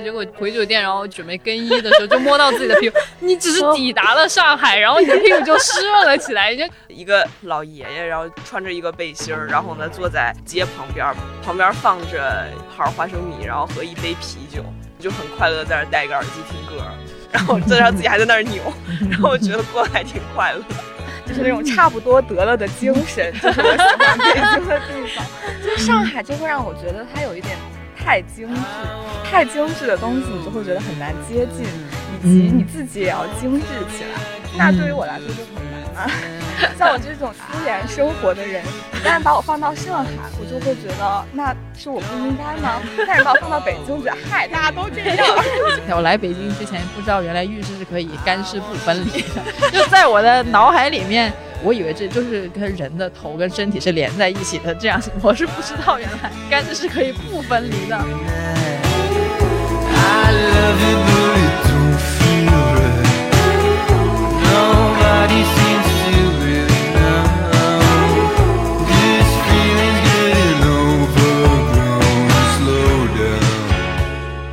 结果回酒店，然后准备更衣的时候，就摸到自己的屁股。你只是抵达了上海，然后你的屁股就湿润了起来。就 一个老爷爷，然后穿着一个背心儿，然后呢坐在街旁边，旁边放着一盘花生米，然后和一杯啤酒，就很快乐在那戴个耳机听歌，然后再让自己还在那儿扭，然后我觉得过得还挺快乐。就是那种差不多得了的精神，就是我喜欢北京的地方。就上海就会让我觉得它有一点太精致，太精致的东西你就会觉得很难接近，以及你自己也要精致起来。那对于我来说就很难啊。像我这种苏联生活的人，一旦把我放到上海，我就会觉得那是我不应该吗？但是把我放到北京，觉得嗨，大家都这样。我来北京之前不知道原来浴室是可以干湿不分离的，就在我的脑海里面，我以为这就是跟人的头跟身体是连在一起的这样，我是不知道原来干湿是可以不分离的。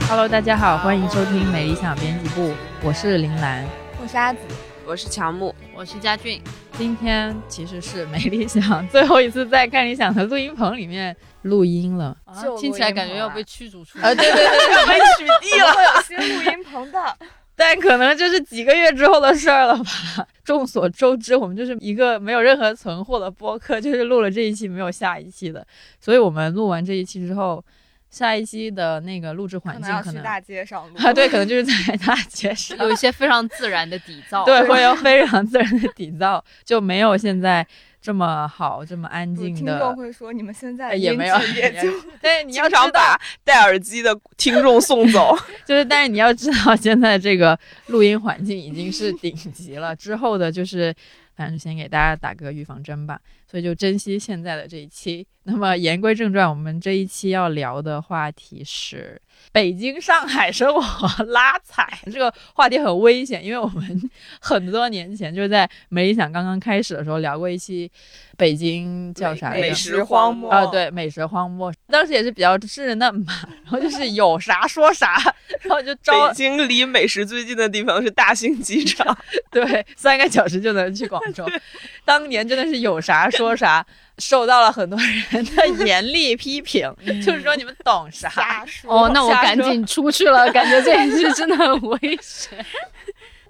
Hello，大家好，欢迎收听美理想编辑部，我是林兰，我是阿紫，我是乔木，我是佳俊。今天其实是没理想最后一次在看理想的录音棚里面录音了，啊听起来感觉要被驱逐出啊！对对对，要被取缔了，会有新录音棚的，但可能就是几个月之后的事儿了吧。众所周知，我们就是一个没有任何存货的播客，就是录了这一期没有下一期的，所以我们录完这一期之后。下一期的那个录制环境可能大街上录啊，对，可能就是在大街 上，有一些非常自然的底噪，对，会有非常自然的底噪，就没有现在这么好，这么安静的。听众会说你们现在也没有，也就 但是，你要常把戴耳机的听众送走，就是，但是你要知道，现在这个录音环境已经是顶级了，之后的就是。反正先给大家打个预防针吧，所以就珍惜现在的这一期。那么言归正传，我们这一期要聊的话题是北京、上海生活拉踩。这个话题很危险，因为我们很多年前就是在没理想刚刚开始的时候聊过一期北京叫啥美食荒漠啊，对，美食荒漠。当时也是比较稚嫩嘛，然后就是有啥说啥，然后就招。北京离美食最近的地方是大兴机场，对，三个小时就能去广州。当年真的是有啥说啥。受到了很多人的严厉批评，就是说你们懂啥？哦，那我赶紧出去了，感觉这一句真的很危险。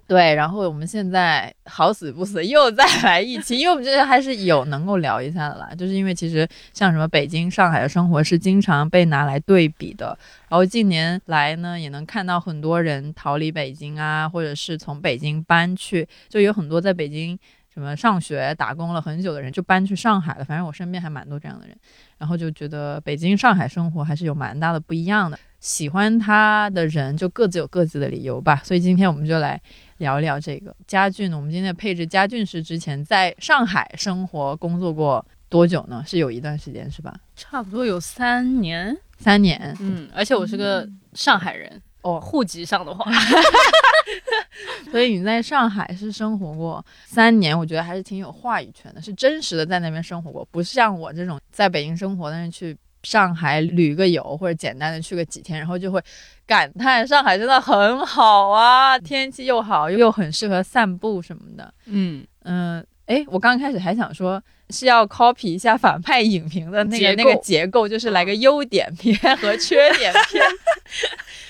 对，然后我们现在好死不死又再来一期，因为我们觉得还是有能够聊一下的啦。就是因为其实像什么北京、上海的生活是经常被拿来对比的，然后近年来呢，也能看到很多人逃离北京啊，或者是从北京搬去，就有很多在北京。什么上学打工了很久的人就搬去上海了，反正我身边还蛮多这样的人，然后就觉得北京、上海生活还是有蛮大的不一样的。喜欢他的人就各自有各自的理由吧，所以今天我们就来聊聊这个家俊。我们今天的配置，家俊是之前在上海生活工作过多久呢？是有一段时间是吧？差不多有三年，三年。嗯，而且我是个上海人。哦，户籍上的话，所以你在上海是生活过三年，我觉得还是挺有话语权的，是真实的在那边生活过，不是像我这种在北京生活，但是去上海旅个游或者简单的去个几天，然后就会感叹上海真的很好啊，天气又好，又很适合散步什么的。嗯嗯，哎，我刚开始还想说是要 copy 一下反派影评的那个那个结构，就是来个优点篇和缺点篇。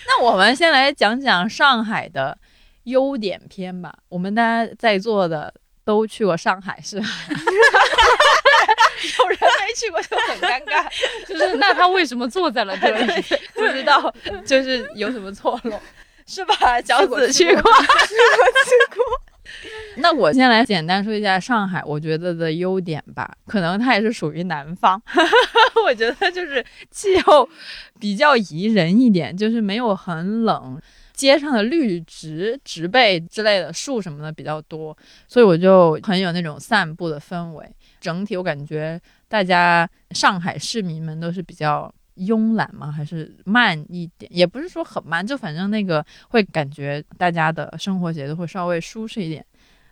那我们先来讲讲上海的优点篇吧。我们大家在座的都去过上海，是吧？有人没去过就很尴尬。就是那他为什么坐在了这里？不知道，就是有什么错漏，是吧？小紫去过，去过，去过。那我先来简单说一下上海，我觉得的优点吧。可能它也是属于南方，我觉得就是气候比较宜人一点，就是没有很冷，街上的绿植、植被之类的树什么的比较多，所以我就很有那种散步的氛围。整体我感觉大家上海市民们都是比较慵懒吗？还是慢一点？也不是说很慢，就反正那个会感觉大家的生活节奏会稍微舒适一点。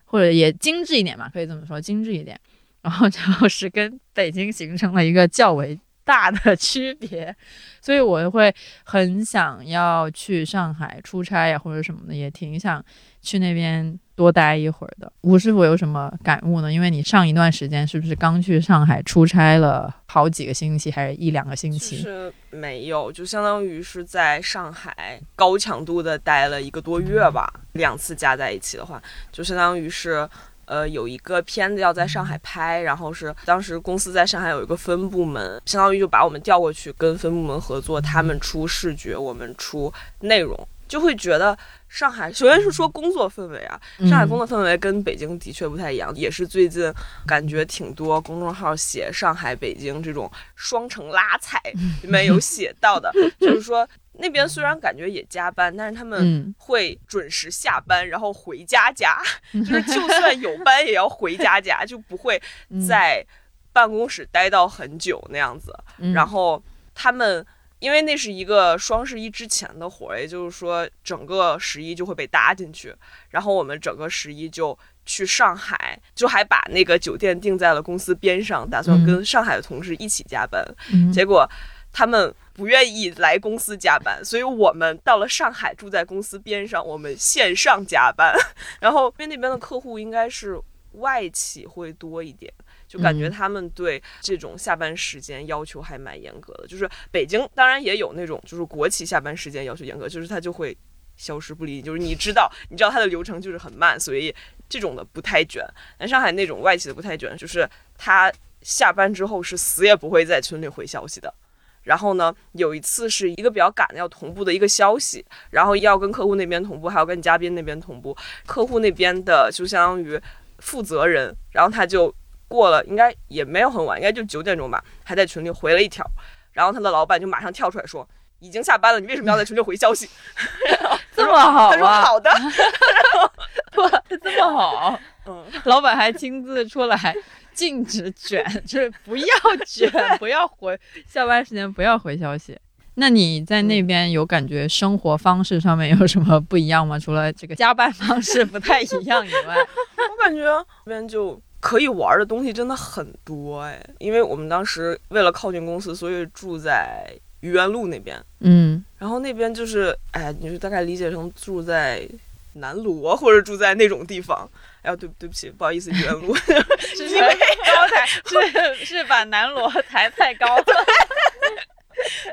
或者也精致一点嘛，可以这么说，精致一点，然后就 是跟北京形成了一个较为大的 区别，所以我会很想要去上海出差呀，或者什么的，也挺想去那边多待一会儿的。吴师傅有什么感悟呢？因为你上一段时间是不是刚去上海出差了好几个星期，还是一两个星就期？是没有，就相当于是在上海高强度的待了一个多月吧，两次加在一起的话，就相当于是。呃，有一个片子要在上海拍，然后是当时公司在上海有一个分部门，相当于就把我们调过去跟分部门合作，他们出视觉，我们出内容，就会觉得上海首先是说工作氛围啊，上海工作氛围跟北京的确不太一样，也是最近感觉挺多公众号写上海、北京这种双城拉踩里面有写到的，就是说。那边虽然感觉也加班，但是他们嗯会准时下班，然后回家家，就是就算有班也要回家家，就不会在办公室待到很久那样子。嗯然后他们因为那是一个双十一之前的活儿，也就是说整个十一就会被搭进去，然后我们整个十一就去上海，就还把那个酒店定在了公司边上，打算嗯跟上海的同事一起加班。嗯结果他们不愿意来公司加班，所以我们到了上海，住在公司边上，我们线上加班。然后因为那边的客户应该是外企会多一点，就感觉嗯他们对这种下班时间要求还蛮严格的。就是北京当然也有那种就是国企下班时间要求严格，就是他就会消失不离你，就是你知道你知道他的流程就是很慢，所以这种的不太卷。但上海那种外企的不太卷，就是他下班之后是死也不会在群里回消息的。然后呢，有一次是一个比较赶的要同步的一个消息，然后要跟客户那边同步，还要跟嘉宾那边同步。客户那边的就相当于负责人，然后他就过了，应该也没有很晚，应该就九点钟吧，还在群里回了一条，然后他的老板就马上跳出来说。已经下班了，你为什么要在群里回消息？这么好他说啊，好的，这么好，嗯，老板还亲自出来禁止卷，就是不要卷，不要回下班时间不要回消息。那你在那边有感觉生活方式上面有什么不一样吗？除了这个加班方式不太一样以外，我感觉这边就可以玩的东西真的很多哎，因为我们当时为了靠近公司，所以住在愚园路那边，嗯然后那边就是，哎，你就大概理解成住在南锣或者住在那种地方。哎呀，对 对不起，不好意思，愚园路，是因为高抬 是是把南锣抬太高了，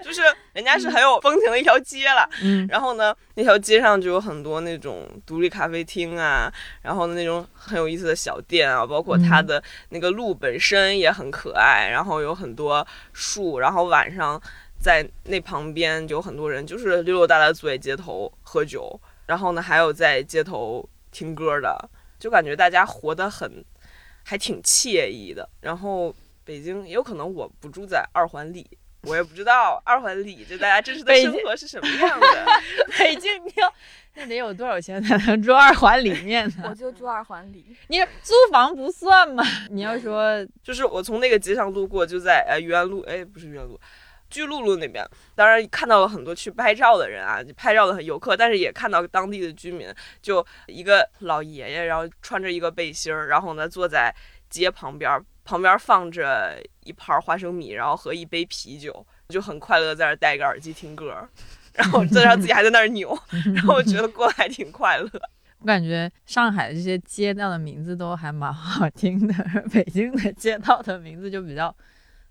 就是人家是很有风情的一条街了。嗯然后呢，那条街上就有很多那种独立咖啡厅啊，然后那种很有意思的小店啊，包括它的那个路本身也很可爱，然后有很多树，然后晚上在那旁边就有很多人就是溜溜达达坐在街头喝酒，然后呢还有在街头听歌的，就感觉大家活得很还挺惬意的。然后北京也有可能我不住在二环里。我也不知道二环里就大家真实的生活是什么样的。北京你要那得有多少钱才能住二环里面呢 我？就住二环里，你租房不算吗？你要说就是我从那个街上路过，就在呃愚园路，哎，不是愚园路，巨鹿路那边。当然看到了很多去拍照的人啊，拍照的游客，但是也看到当地的居民，就一个老爷爷，然后穿着一个背心儿，然后呢坐在街旁边儿，旁边放着一盘花生米，然后和一杯啤酒，就很快乐地在那儿戴个耳机听歌。然后再让自己还在那儿扭，然后我觉得过得还挺快乐。我感觉上海的这些街道的名字都还蛮好听的，北京的街道的名字就比较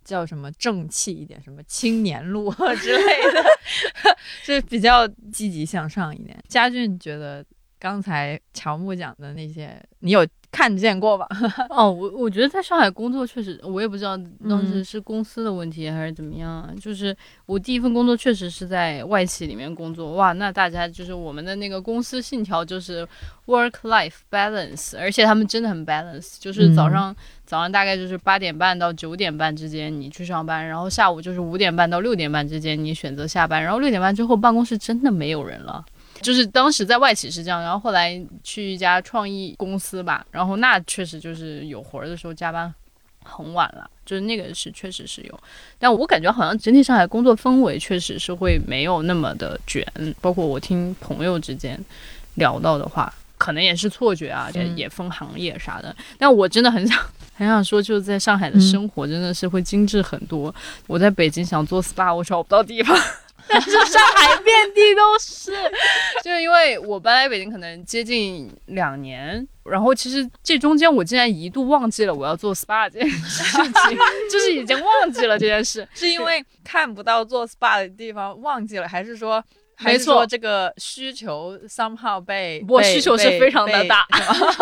叫什么正气一点，什么青年路 之类的，是比较积极向上一点。佳俊觉得刚才乔木讲的那些，你有看见过吧？哦，我我觉得在上海工作确实，我也不知道当时嗯是公司的问题还是怎么样啊。就是我第一份工作确实是在外企里面工作，哇，那大家就是我们的那个公司信条就是 work life balance，而且他们真的很 balance，就是早嗯上、早上大概就是八点半到九点半之间你去上班，然后下午就是五点半到六点半之间你选择下班，然后六点半之后办公室真的没有人了。就是当时在外企是这样，然后后来去一家创意公司吧，然后那确实就是有活儿的时候加班很晚了，就是那个是确实是有，但我感觉好像整体上海工作氛围确实是会没有那么的卷，包括我听朋友之间聊到的话，可能也是错觉啊，也嗯也分行业啥的。但我真的很想很想说，就是在上海的生活真的是会精致很多。我在北京想做 SPA，我找不到地方。但是上海遍地都是，就是因为我搬来北京可能接近两年，然后其实这中间我竟然一度忘记了我要做 SPA 这件事情，就是已经忘记了这件事。是因为看不到做 SPA 的地方忘记了，还是说？没错。这个需求 somehow 被被不需求是非常的被大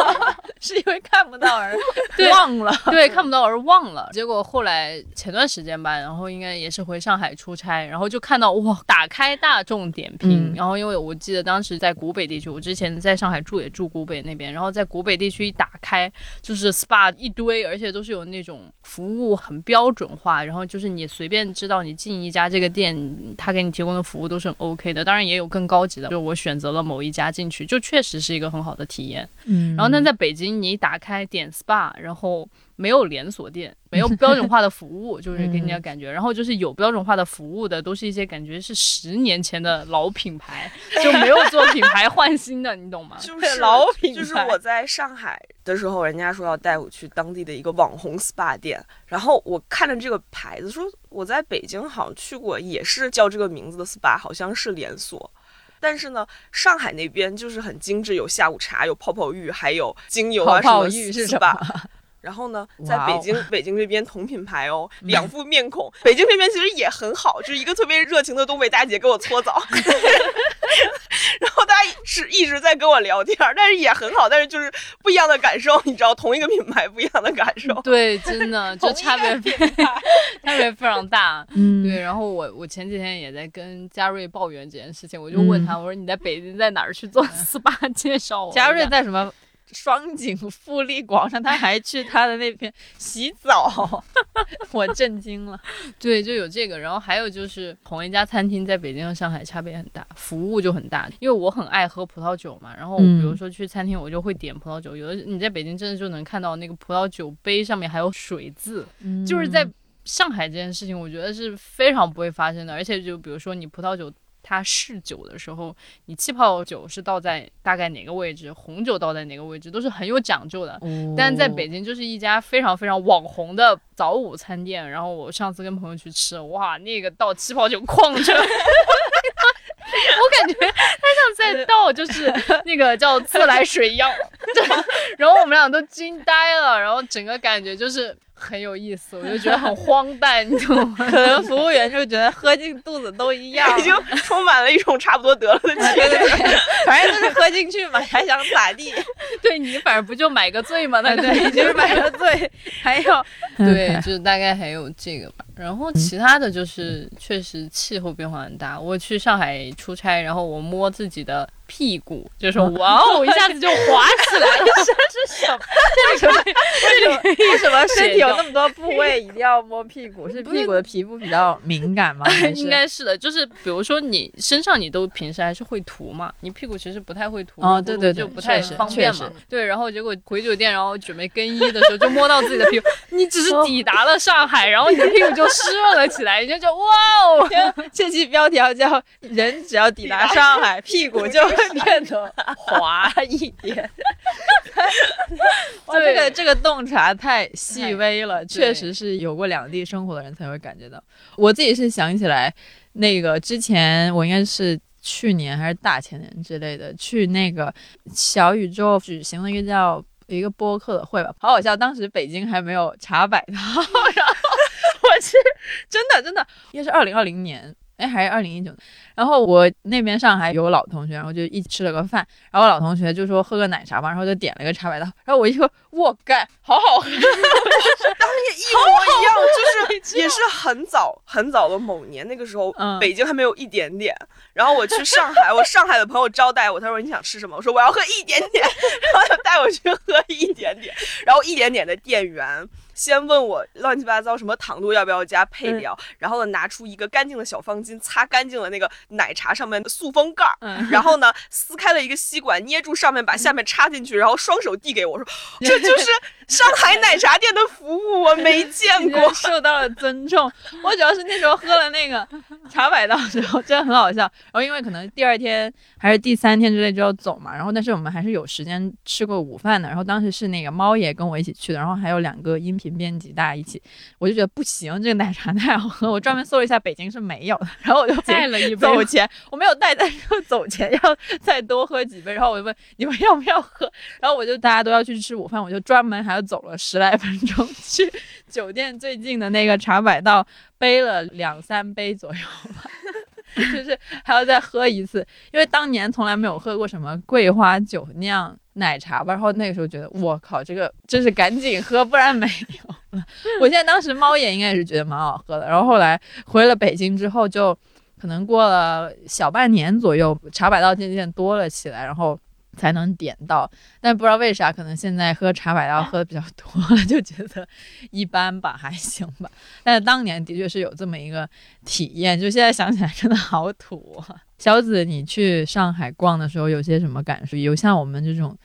是因为看不到而 忘了。对，看不到而忘了。结果后来前段时间吧，然后应该也是回上海出差，然后就看到哇，打开大众点评，嗯。然后因为我记得当时在古北地区，我之前在上海住也住古北那边，然后在古北地区一打开就是 SPA 一堆，而且都是有那种服务很标准化，然后就是你随便知道你进一家这个店，他给你提供的服务都是很 OK 的，当然也有更高级的，就我选择了某一家进去，就确实是一个很好的体验。嗯然后，那在北京，你一打开点 SPA，然后没有连锁店，没有标准化的服务，就是给人家感觉。然后就是有标准化的服务的，都是一些感觉是十年前的老品牌，就没有做品牌 换新的，你懂吗？就是老品牌就是我在上海的时候，人家说要带我去当地的一个网红 SPA 店，然后我看着这个牌子，说我在北京好像去过，也是叫这个名字的 SPA，好像是连锁。但是呢，上海那边就是很精致，有下午茶，有泡泡浴，还有精油啊泡泡什么浴是什 SPA 么？然后呢，在北京，北京这边同品牌哦，两副面孔。北京这边其实也很好，就是一个特别热情的东北大姐给我搓澡，然后大家是一直在跟我聊天，但是也很好，但是就是不一样的感受，你知道，同一个品牌不一样的感受。对，真的 就差别非 差别非常大。嗯对，然后我我前几天也在跟嘉瑞抱怨这件事情，我就问他，我说你在北京在哪儿去做 SPA？介绍我。嘉瑞在什么双井富力广场，他还去他的那边洗澡，我震惊了。对，就有这个，然后还有就是同一家餐厅在北京和上海差别很大，服务就很大。因为我很爱喝葡萄酒嘛，然后嗯比如说去餐厅，我就会点葡萄酒。有的你在北京真的就能看到那个葡萄酒杯上面还有水渍，就是在上海这件事情，我觉得是非常不会发生的。而且就比如说你葡萄酒。它试酒的时候，你气泡酒是倒在大概哪个位置，红酒倒在哪个位置，都是很有讲究的。哦但是在北京就是一家非常非常网红的早午餐店，然后我上次跟朋友去吃，哇，那个倒气泡酒矿着，我感觉他像在 倒就是那个叫自来水一样，然后我们俩都惊呆了，然后整个感觉就是很有意思，我就觉得很荒诞，你懂吗？可能服务员就觉得喝进肚子都一样，已经充满了一种差不多得了的气对对对，反正就是喝进去嘛，还想咋地？对你反正不就买个醉嘛，那个对，就是买个醉，还有对，就是大概还有这个吧。然后其他的就是确实气候变化很大。我去上海出差，然后我摸自己的屁股，就是哇哦，一下子就滑起来了。这是什么？这里为什么？身体有那么？多部位一定要摸屁股？是屁股的皮肤比较敏感吗？应该是的，就是比如说你身上你都平时还是会涂嘛，你屁股其实不太会涂，哦对对对就不太方便嘛。对，然后结果回酒店，然后准备更衣的时候，就摸到自己的屁股，你只是抵达了上海，然后你的屁股就湿润了起来，你就哇哦，这期标题要叫“人只要抵达上海，屁股就会变得滑一点”哇。这个这个洞察太细微了，确实是有过两地生活的人才会感觉到。我自己是想起来，那个之前我应该是。去年还是大前年之类的，去那个小宇宙举行了一个叫一个播客的会吧，好好笑。当时北京还没有茶百道，然后我是真的真的，应该是二零二零年，哎，还是二零一九。然后我那边上海有老同学，然后就一起吃了个饭，然后我老同学就说喝个奶茶吧，然后就点了一个茶百道，然后我一喝，我干，好好喝，当年一模一样，就是也是很早很早的某年，那个时候、嗯北京还没有一点点。然后我去上海，我上海的朋友招待我，他说你想吃什么？我说我要喝一点点，然后就带我去喝一点点。然后一点点的店员先问我乱七八糟什么糖度要不要加配料，然后呢拿出一个干净的小方巾，擦干净了那个奶茶上面的塑封盖儿，嗯。然后呢撕开了一个吸管，捏住上面，把下面插进去，然后双手递给我说，这就是上海奶茶店的服务我没见过，受到了尊重。我主要是那时候喝了那个茶百道之后，真的很好笑。然后因为可能第二天还是第三天之类就要走嘛，然后但是我们还是有时间吃过午饭的。然后当时是那个猫爷跟我一起去的，然后还有两个音频编辑大家一起，我就觉得不行，这个奶茶太好喝，我专门搜了一下北京是没有的，然后我就带了一杯走前我没有带，但是走前要再多喝几杯。然后我就问你们要不要喝，然后我就大家都要去吃午饭，我就专门还要走了十来分钟去酒店最近的那个茶百道背了两三杯左右吧，就是还要再喝一次，因为当年从来没有喝过什么桂花酒酿奶茶吧。然后那个时候觉得我靠，这个真是赶紧喝，不然没有了。我现在当时猫眼应该也是觉得蛮好喝的，然后后来回了北京之后就。可能过了小半年左右，茶百道渐渐多了起来，然后才能点到。但不知道为啥，可能现在喝茶百道喝的比较多了，就觉得一般吧，还行吧。但是当年的确是有这么一个体验，就现在想起来真的好土。小紫，你去上海逛的时候有些什么感受？有像我们这种。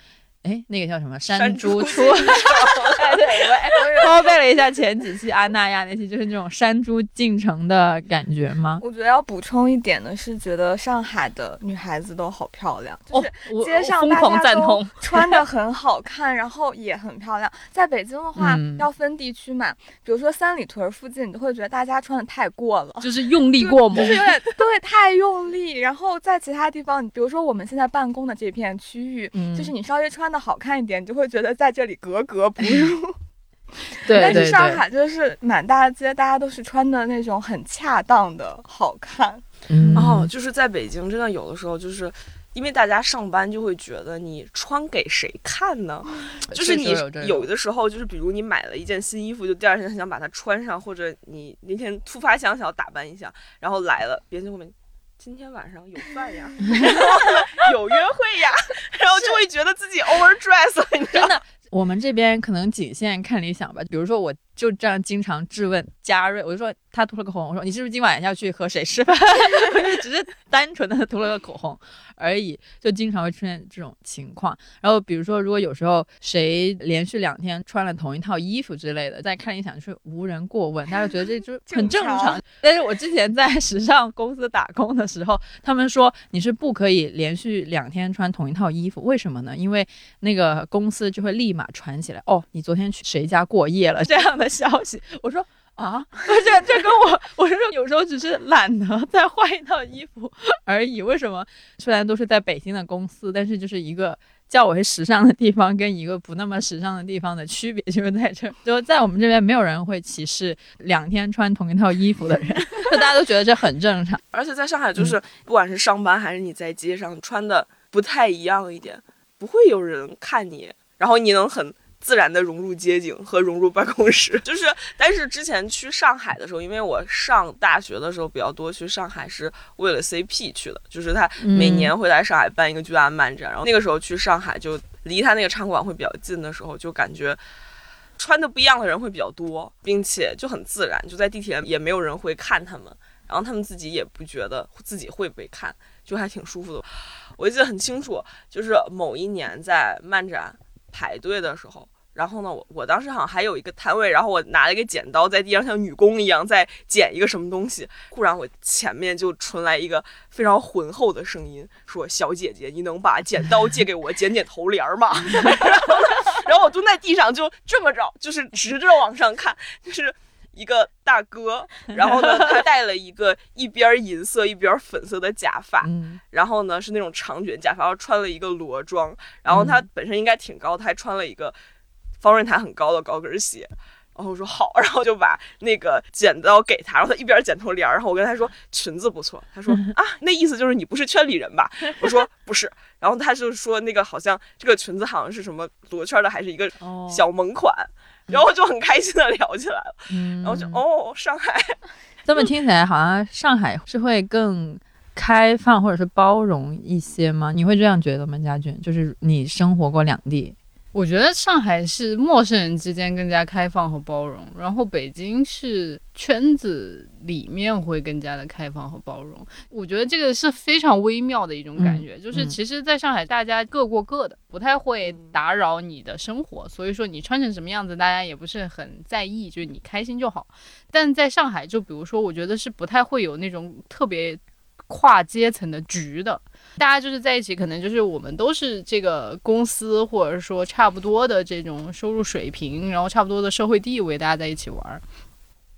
哎，那个叫什么山猪出？哎，对，我我背了一下前几期阿那亚那期，就是那种山猪进城的感觉吗？我觉得要补充一点的是，觉得上海的女孩子都好漂亮，就是街上大家都穿的很好看，然后也很漂亮。在北京的话，要分地区嘛，比如说三里屯附近，你就会觉得大家穿的太过了，就是用力过猛，就是有点对，太用力。然后在其他地方，你比如说我们现在办公的这片区域，就是你稍微穿。的好看一点，你就会觉得在这里格格不入。对，但是上海就是满大街，大家都是穿的那种很恰当的好看。然后就是在北京，真的有的时候就是因为大家上班就会觉得你穿给谁看呢？就是你有的时候就是比如你买了一件新衣服，就第二天很想把它穿上，或者你那天突发想想要打扮一下，然后来了，别人就会问。今天晚上有饭呀，有约会呀，然后就会觉得自己 overdress 了，真的。我们这边可能仅限看理想吧，比如说我就这样经常质问嘉瑞，我就说他涂了个口红，我说你是不是今晚要去和谁吃饭？只是单纯的涂了个口红而已，就经常会出现这种情况。然后比如说，如果有时候谁连续两天穿了同一套衣服之类的，在看理想就是无人过问，大家觉得这就很正常。但是我之前在时尚公司打工的时候，他们说你是不可以连续两天穿同一套衣服，为什么呢？因为那个公司就会立马。传起来哦，你昨天去谁家过夜了？这样的消息，我说啊，这这跟我，我是说有时候只是懒得再换一套衣服而已。为什么？虽然都是在北京的公司，但是就是一个较为时尚的地方跟一个不那么时尚的地方的区别就是在这，就在我们这边没有人会歧视两天穿同一套衣服的人，就大家都觉得这很正常。而且在上海，就是不管是上班还是你在街上穿的不太一样一点，不会有人看你。然后你能很自然的融入街景和融入办公室，就是，但是之前去上海的时候，因为我上大学的时候比较多去上海是为了 CP 去的，就是他每年会来上海办一个巨大的漫展，然后那个时候去上海就离他那个场馆会比较近的时候，就感觉穿的不一样的人会比较多，并且就很自然，就在地铁也没有人会看他们，然后他们自己也不觉得自己会被看，就还挺舒服的。我记得很清楚，就是某一年在漫展。排队的时候，然后呢，我我当时好像还有一个摊位，然后我拿了一个剪刀在地上像女工一样在剪一个什么东西，忽然我前面就传来一个非常浑厚的声音，说：“小姐姐，你能把剪刀借给我剪剪头帘吗？”然 后然后我蹲在地上就这么着，就是直着往上看，就是。一个大哥，然后呢，他戴了一个一边银色一边粉色的假发，然后呢是那种长卷假发，然后穿了一个裸装，然后他本身应该挺高，他还穿了一个方润台很高的高跟鞋，然后我说好，然后就把那个剪刀给他，然后他一边剪头帘然后我跟他说裙子不错，他说啊，那意思就是你不是圈里人吧？我说不是，然后他就说那个好像这个裙子好像是什么罗圈的，还是一个小萌款。然后就很开心的聊起来了，然后就哦，上海，这么听起来好像上海是会更开放或者是包容一些吗？你会这样觉得吗？家俊，就是你生活过两地，我觉得上海是陌生人之间更加开放和包容，然后北京是圈子里面会更加的开放和包容。我觉得这个是非常微妙的一种感觉，就是其实在上海大家各过各的，不太会打扰你的生活，所以说你穿成什么样子，大家也不是很在意，就是你开心就好。但在上海，就比如说，我觉得是不太会有那种特别跨阶层的局的。大家就是在一起，可能就是我们都是这个公司，或者说差不多的这种收入水平，然后差不多的社会地位，大家在一起玩。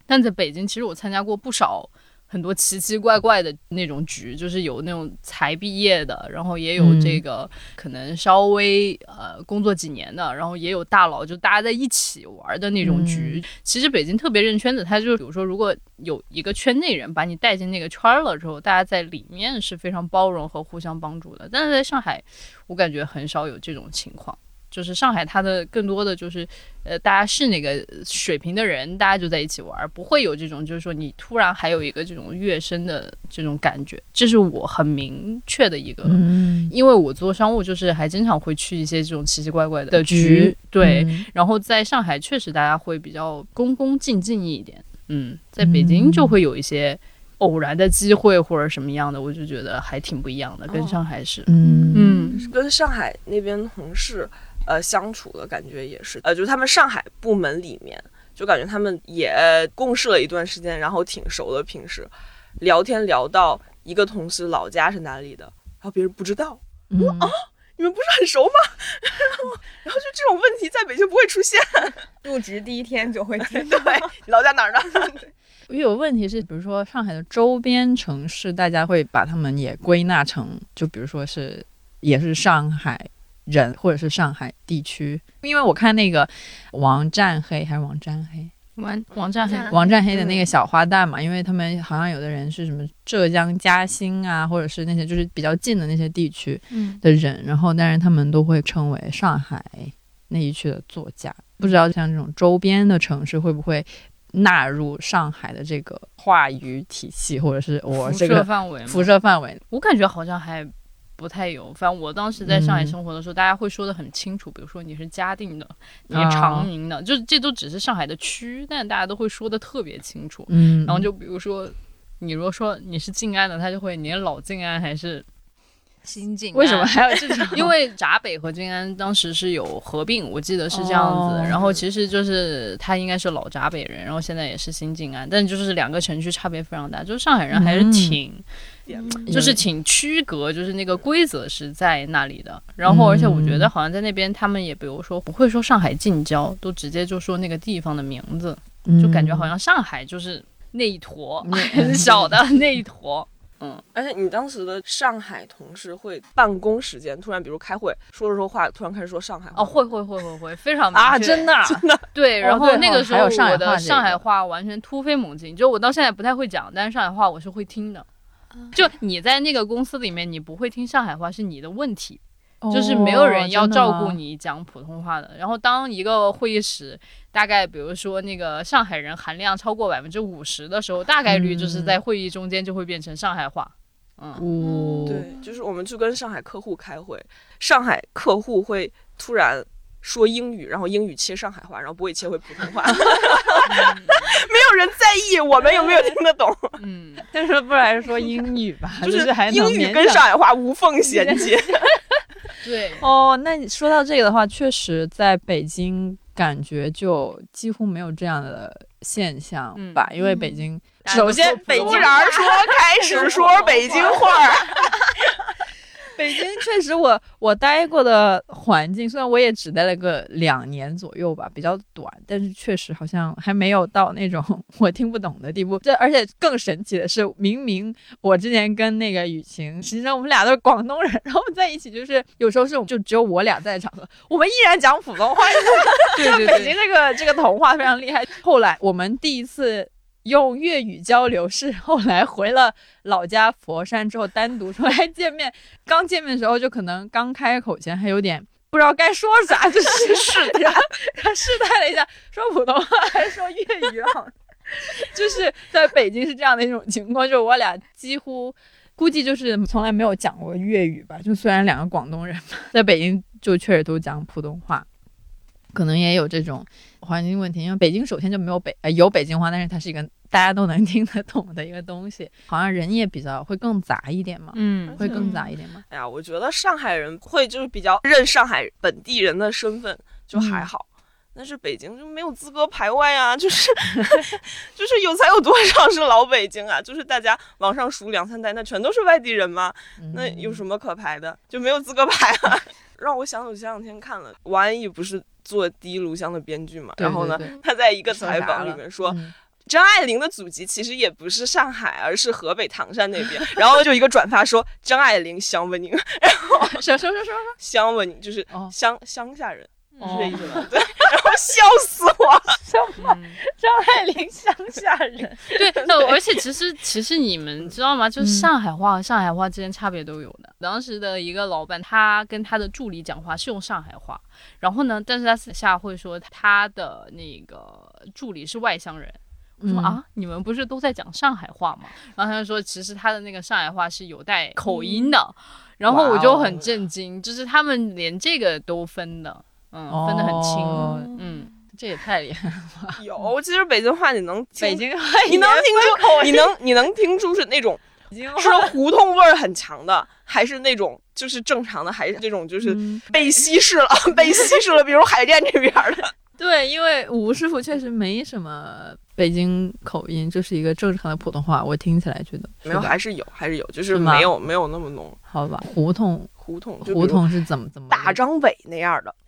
但在北京，其实我参加过不少。很多奇奇怪怪的那种局，就是有那种才毕业的，然后也有这个可能稍微呃工作几年的，然后也有大佬，就大家在一起玩的那种局。其实北京特别认圈子，他就比如说，如果有一个圈内人把你带进那个圈了之后，大家在里面是非常包容和互相帮助的。但是在上海，我感觉很少有这种情况。就是上海，它的更多的就是，呃，大家是那个水平的人，大家就在一起玩，不会有这种就是说你突然还有一个这种跃升的这种感觉，这是我很明确的一个，嗯。因为我做商务就是还经常会去一些这种奇奇怪怪的局，对，然后在上海确实大家会比较恭恭敬敬一点，嗯，在北京就会有一些偶然的机会或者什么样的，我就觉得还挺不一样的，跟上海是，嗯。嗯，跟上海那边同事。呃，相处的感觉也是，呃，就是他们上海部门里面，就感觉他们也共事了一段时间，然后挺熟的。平时聊天聊到一个同事老家是哪里的，然后别人不知道，嗯啊，你们不是很熟吗？然后就这种问题在北京不会出现，入职第一天就会听。对，老家哪儿的？有问题是，比如说上海的周边城市，大家会把他们也归纳成，就比如说是也是上海。人或者是上海地区，因为我看那个王占黑还是王占黑，王王占黑王占黑的那个小花旦嘛，因为他们好像有的人是什么浙江嘉兴啊，或者是那些就是比较近的那些地区的人，然后但是他们都会称为上海那一区的作家，不知道像这种周边的城市会不会纳入上海的这个话语体系，或者是我这个范围辐射范围，我感觉好像还。不太有，反正我当时在上海生活的时候，大家会说的很清楚，比如说你是嘉定的，你是长宁的，就是这都只是上海的区，但大家都会说的特别清楚。嗯，然后就比如说，你如果说你是静安的，他就会你是老静安还是新静？为什么还有这种？因为闸北和静安当时是有合并，我记得是这样子。然后其实就是他应该是老闸北人，然后现在也是新静安，但就是两个城区差别非常大，就是上海人还是挺。就是挺区隔，就是那个规则是在那里的。然后，而且我觉得好像在那边，他们也比如说不会说上海近郊，都直接就说那个地方的名字，就感觉好像上海就是那一坨很 小的那一坨。嗯，而且你当时的上海同事会办公时间突然，比如开会说着说话，突然开始说上海话。哦，会会会会会，非常啊，真的 真的 对。然后那个时候我的上海话完全突飞猛进，就我到现在不太会讲，但是上海话我是会听的。就你在那个公司里面，你不会听上海话是你的问题，就是没有人要照顾你讲普通话的。然后当一个会议室大概比如说那个上海人含量超过百分之五十的时候，大概率就是在会议中间就会变成上海话。嗯，对，就是我们去跟上海客户开会，上海客户会突然。说英语，然后英语切上海话，然后不会切回普通话，没有人在意我们有没有听得懂。嗯，但是不还是说英语吧，就是英语跟上海话无缝衔接。对，哦，那你说到这个的话，确实在北京感觉就几乎没有这样的现象吧，因为北京首先北京人说开始说北京话。北京确实，我我待过的环境，虽然我也只待了个两年左右吧，比较短，但是确实好像还没有到那种 我听不懂的地步。这而且更神奇的是，明明我之前跟那个雨晴，实际上我们俩都是广东人，然后在一起就是有时候是就只有我俩在场合，我们依然讲普通话。对对对，北京这个这个童话非常厉害。后来我们第一次。用粤语交流是后来回了老家佛山之后单独出来见面，刚见面的时候就可能刚开口前还有点不知道该说啥，就是 试探，试探了一下，说普通话还是说粤语好？就是在北京是这样的一种情况，就是我俩几乎估计就是从来没有讲过粤语吧，就虽然两个广东人在北京就确实都讲普通话。可能也有这种环境问题。因为北京首先就没有北呃有北京话，但是它是一个大家都能听得懂的一个东西，好像人也比较会更杂一点嘛，嗯会更杂一点嘛。哎呀，我觉得上海人会就是比较认上海本地人的身份，就还好。但是北京就没有资格排外啊，就是 就是有才有多少是老北京啊？就是大家往上数两三代，那全都是外地人嘛？那有什么可排的？就没有资格排啊！让我想起我前两天看了王安忆不是做《第一炉香》的编剧嘛，然后呢他在一个采访里面说，嗯张爱玲的祖籍其实也不是上海，而是河北唐山那边。然后就一个转发说张爱玲乡温宁，然后说说说说乡温宁就是哦。乡乡下人，是哦这意思吗？对，然后笑死我了。张爱玲乡下人，对，那而且其实其实你们知道吗？就是嗯上海话和上海话之间差别都有的。当时的一个老板，他跟他的助理讲话是用上海话，然后呢，但是他私下会说他的那个助理是外乡人。我说、嗯啊，你们不是都在讲上海话吗？然后他就说，其实他的那个上海话是有带口音的。然后我就很震惊，就是他们连这个都分的，嗯，分得很清，哦嗯。这也太厉害了。有，其实北京话你能听北，京话你能听出，你能你能听出是那种北京是胡同味儿很强的，还是那种就是正常的，还是这种就是嗯被稀释了，被稀释了，比如海淀这边儿的。对，因为吴师傅确实没什么北京口音，就是一个正常的普通话，我听起来觉得没有，还是有，还是有，就是没有没有那么浓。好吧，胡同胡同，胡同是怎么怎么大张伟那样的，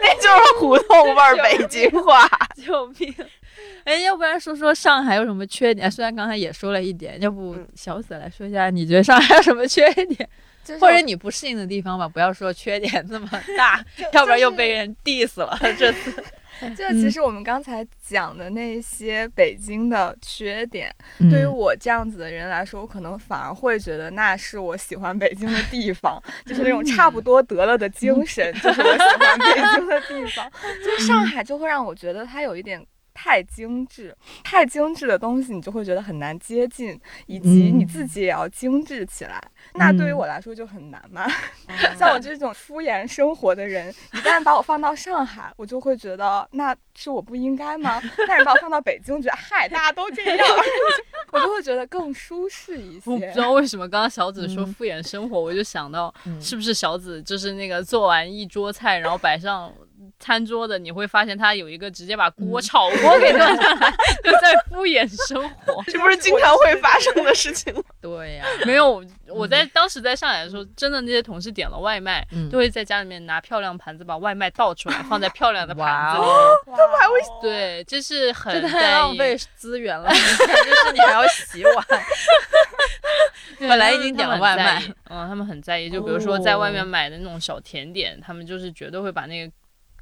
那就是胡同味儿北京话。救命！哎，要不然说说上海有什么缺点？虽然刚才也说了一点，要不嗯小紫来说一下，你觉得上海有什么缺点，就是或者你不适应的地方吧？不要说缺点这么大，要不然又被人 diss 了。这次 就其实我们刚才讲的那些北京的缺点，嗯对于我这样子的人来说，我可能反而会觉得那是我喜欢北京的地方，就是那种差不多得了的精神，就是我喜欢北京的地方。就是上海就会让我觉得它有一点。太精致，太精致的东西，你就会觉得很难接近，以及你自己也要精致起来。那对于我来说就很难嘛。像我这种敷衍生活的人，一旦把我放到上海，我就会觉得那是我不应该吗？但是把我放到北京，觉得嗨，大家都这样，我就会觉得更舒适一我不知。道为什么刚刚小紫说嗯敷衍生活，我就想到嗯是不是小紫就是那个做完一桌菜，然后摆上餐桌的，你会发现他有一个直接把锅嗯。炒锅 给端上来，就在敷衍生活。这不是经常会发生的事情吗？对呀，没有，我在当时在上海的时候，真的那些同事点了外卖，嗯。都会在家里面拿漂亮盘子把外卖倒出来，放在漂亮的盘子里。他还会对，这是很太在意浪费资源了。就是你还要洗碗，本来已经点了外卖。嗯，他们很在意，就比如说在外面哦。买的那种小甜点，他们就是绝对会把那个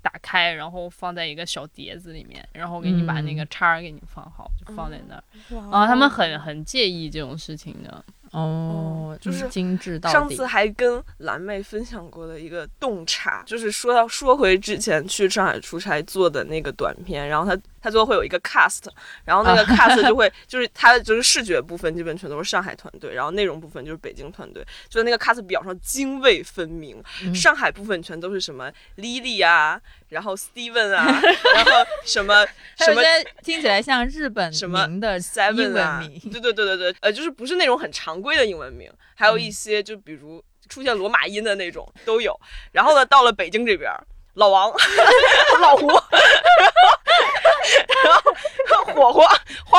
打开，然后放在一个小碟子里面，然后给你把那个嗯。叉儿给你放好，就放在那然后他们很很介意这种事情的。哦，就是精致到。上次还跟蓝妹分享过的一个洞察，就是说到说回之前去上海出差做的那个短片，然后他他最后会有一个 cast，然后那个 cast 就 会、就是他就是视觉部分基本全都是上海团队，然后内容部分就是北京团队，就在那个 cast 表上泾渭分明，嗯上海部分全都是什么 Lily 啊，然后 Steven 啊，然后什么 什么听起来像日本什么的英 Seven 啊文，名，对对对对对，呃，就是不是那种很常规的英文名，还有一些就比如出现罗马音的那种都有。然后呢，到了北京这边儿，老王、老胡，然后火火、花花，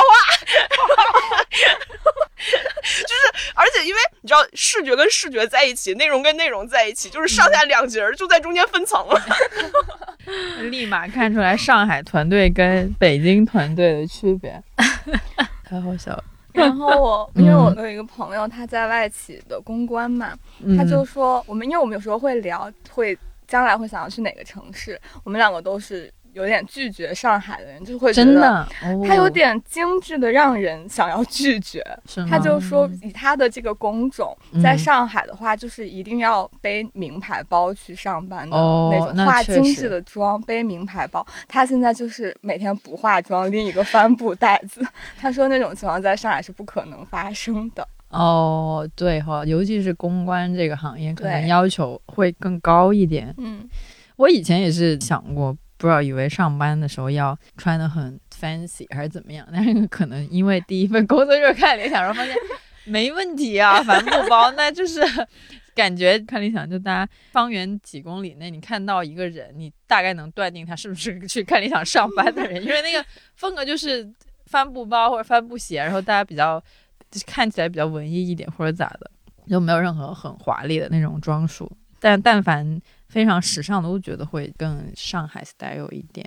就是而且因为你知道视觉跟视觉在一起，内容跟内容在一起，就是上下两节儿就在中间分层了。立马看出来上海团队跟北京团队的区别，太好笑了。然后我，因为我有一个朋友，他在外企的公关嘛，他就嗯说我们，因为我们有时候会聊，会将来会想要去哪个城市，我们两个都是有点拒绝上海的人，就会真的，哦他有点精致的让人想要拒绝。他就说，以他的这个工种，嗯在上海的话，就是一定要背名牌包去上班的哦那种，化精致的妆，背名牌包。他现在就是每天不化妆，拎一个帆布袋子。他说那种情况在上海是不可能发生的。哦，对哈，尤其是公关这个行业，可能要求会更高一点。嗯，我以前也是想过，不知道以为上班的时候要穿的很 fancy 还是怎么样，但是可能因为第一份工作就是看理想，然后发现没问题啊，帆布包那就是感觉看理想就大家方圆几公里内你看到一个人，你大概能断定他是不是去看理想上班的人，因为那个风格就是帆布包或者帆布鞋，然后大家比较看起来比较文艺一点或者咋的，就没有任何很华丽的那种装束，但但凡。非常时尚的，我觉得会更上海 style 一点，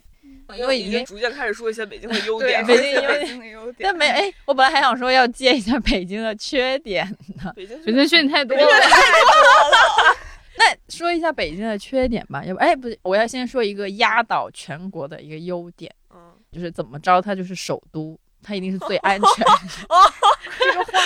因为已经逐渐开始说一些北京的 优点，北京北京的优点。但没哎，我本来还想说要接一下北京的缺点呢，北京北京缺点太多了，太多了。那说一下北京的缺点吧，要不哎不是，我要先说一个压倒全国的一个优点，嗯，就是怎么着它就是首都，它一定是最安全。的，这个话。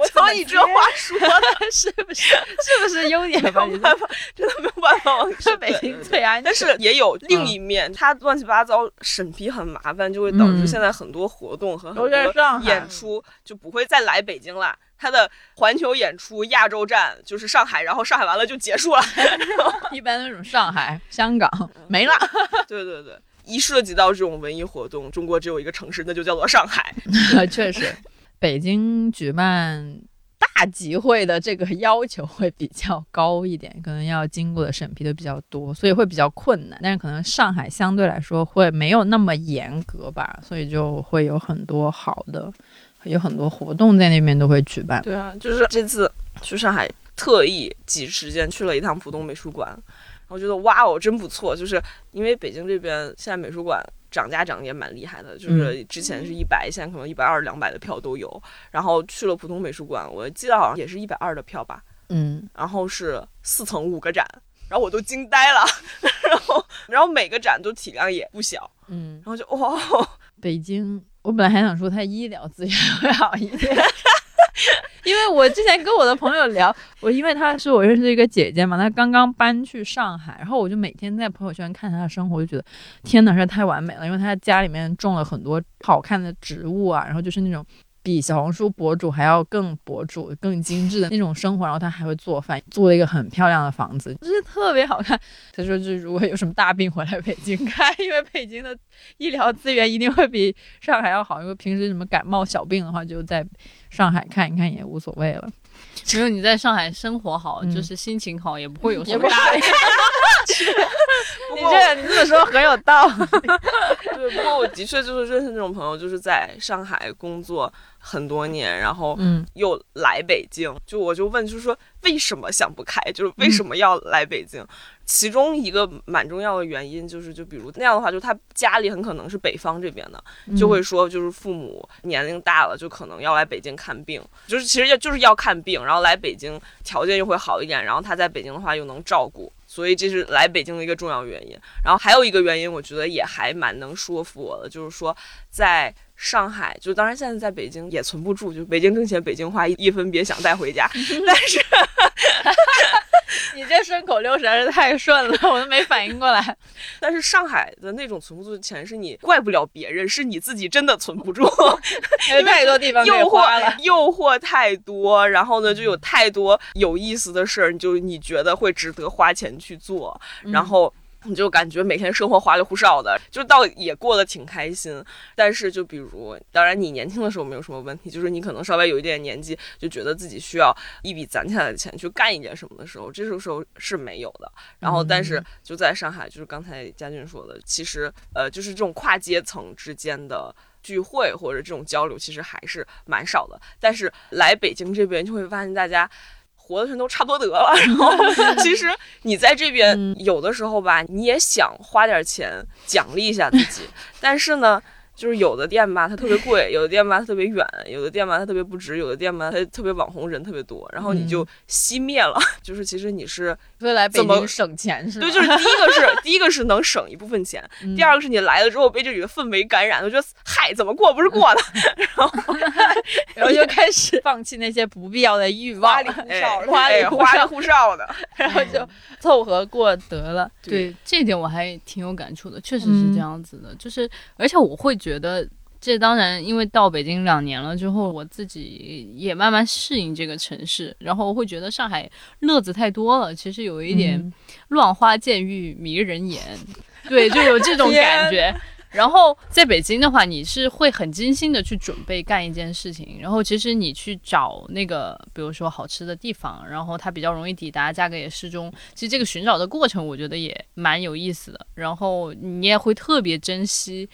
我操你这话说的 是不是？是不是优点？没有办法，真的没有办法。是北京最安全，但是也有另一面，它乱七八糟，审批很麻烦，就会导致现在很多活动和很多演出就不会再来北京了。它的环球演出亚洲站就是上海，然后上海完了就结束了。一般那种上海、香港没了。对对对，一涉及到这种文艺活动，中国只有一个城市，那就叫做上海。确实。北京举办大集会的这个要求会比较高一点，可能要经过的审批都比较多，所以会比较困难。但是可能上海相对来说会没有那么严格吧，所以就会有很多好的，有很多活动在那边都会举办。对啊，就是这次去上海特意挤时间去了一趟浦东美术馆，我觉得哇哦真不错，就是因为北京这边现在美术馆。涨价涨得也蛮厉害的，就是之前是一百，现在可能一百二、两百的票都有。然后去了普通美术馆，我记得好像也是一百二的票吧。嗯，然后是四层五个展，然后我都惊呆了。然后，然后每个展都体量也不小。嗯，然后就哇，北京，我本来还想说它医疗资源 会好一点。因为我之前跟我的朋友聊，我因为她是我认识的一个姐姐嘛，她刚刚搬去上海，然后我就每天在朋友圈看她的生活，就觉得天哪，实在太完美了，因为她家里面种了很多好看的植物啊，然后就是那种。比小红书博主还要更博主、更精致的那种生活，然后他还会做饭，租了一个很漂亮的房子，就是特别好看。他说，就如果有什么大病回来北京看，因为北京的医疗资源一定会比上海要好，因为平时什么感冒小病的话，就在上海看一看也无所谓了。只有你在上海生活好，就是心情好，也不会有什么大病。你这你这么说很有道理。对，不过我的确就是认识那种朋友，就是在上海工作。很多年，然后嗯，又来北京，就我就问，就是说为什么想不开，就是为什么要来北京？其中一个蛮重要的原因就是，就比如那样的话，就他家里很可能是北方这边的，就会说，就是父母年龄大了，就可能要来北京看病，就是其实要就是要看病，然后来北京条件又会好一点，然后他在北京的话又能照顾，所以这是来北京的一个重要原因。然后还有一个原因，我觉得也还蛮能说服我的，就是说在。上海就当然现在在北京也存不住，就北京挣钱，北京花，一分别想带回家。但是你这顺口溜实在是太顺了，我都没反应过来。但是上海的那种存不住的钱，是你怪不了别人，是你自己真的存不住，因为太多地方诱惑，诱惑太多，然后呢，就有太多有意思的事儿，就你觉得会值得花钱去做，然后。你就感觉每天生活花里胡哨的，就倒也过得挺开心。但是就比如，当然你年轻的时候没有什么问题，就是你可能稍微有一点年纪，就觉得自己需要一笔攒起来的钱去干一点什么的时候，这种时候是没有的。然后，但是就在上海，就是刚才佳俊说的，其实呃，就是这种跨阶层之间的聚会或者这种交流，其实还是蛮少的。但是来北京这边，就会发现大家。活的全都差不多得了，然后 其实你在这边有的时候吧，你也想花点钱奖励一下自己，但是呢。就是有的店吧，它特别贵；有的店吧，它特别远；有的店吧，它特别不值；有的店吧，它特别网红，人特别多，然后你就熄灭了。就是其实你是为来北京省钱是对，就是第一个是 第一个是能省一部分钱，第二个是你来了之后被这里的氛围感染，我觉得嗨，怎么过不是过的，然后 然后就开始放弃那些不必要的欲望，花里胡哨，花里花里胡哨的，然后就凑合过得了。对，这点我还挺有感触的，确实是这样子的，就是而且我会。觉得这当然，因为到北京两年了之后，我自己也慢慢适应这个城市，然后会觉得上海乐子太多了，其实有一点嗯乱花渐欲迷人眼，对，就有这种感觉。然后在北京的话，你是会很精心的去准备干一件事情，然后其实你去找那个，比如说好吃的地方，然后它比较容易抵达，价格也适中。其实这个寻找的过程，我觉得也蛮有意思的。然后你也会特别珍惜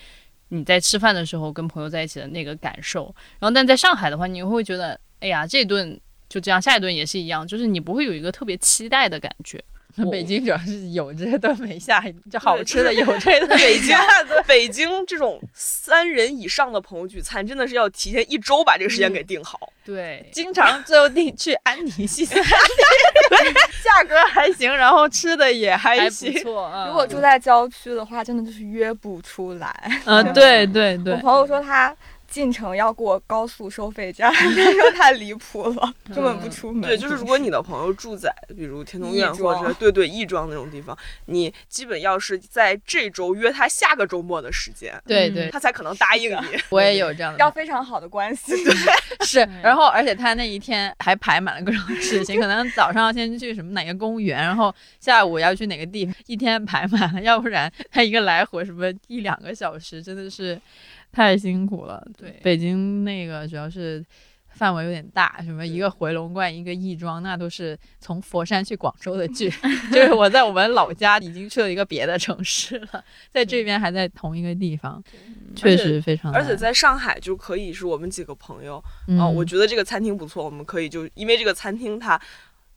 你在吃饭的时候跟朋友在一起的那个感受。然后但在上海的话，你会觉得，哎呀，这顿就这样，下一顿也是一样，就是你不会有一个特别期待的感觉。北京主要是有这顿没下，就好吃的有这顿 北京，北京这种三人以上的朋友聚餐，真的是要提前一周把这个时间给定好。对，经常最后定去安妮西餐厅 价格还行，然后吃的也还还行不。错。嗯如果住在郊区的话，真的就是约不出来。嗯，对对对我，朋友说他进城要过高速收费站，他说太离谱了，根本不出门。对，就是如果你的朋友住在比如天通苑或者对对亦庄那种地方，你基本要是在这周约他下个周末的时间，对对，他才可能答应你。我也有这样的要非常好的关系。是，然后而且他那一天还排满了各种事情，可能早上要先去什么哪个公园，然后下午要去哪个地方，一天排满了，要不然他一个来回什么一两个小时，真的是太辛苦了。对北京那个主要是。范围有点大，什么一个回龙观，一个亦庄，那都是从佛山去广州的距离。就是我在我们老家已经去了一个别的城市了，在这边还在同一个地方，确实非常难。而且在上海就可以是我们几个朋友，嗯，哦，我觉得这个餐厅不错，我们可以就因为这个餐厅它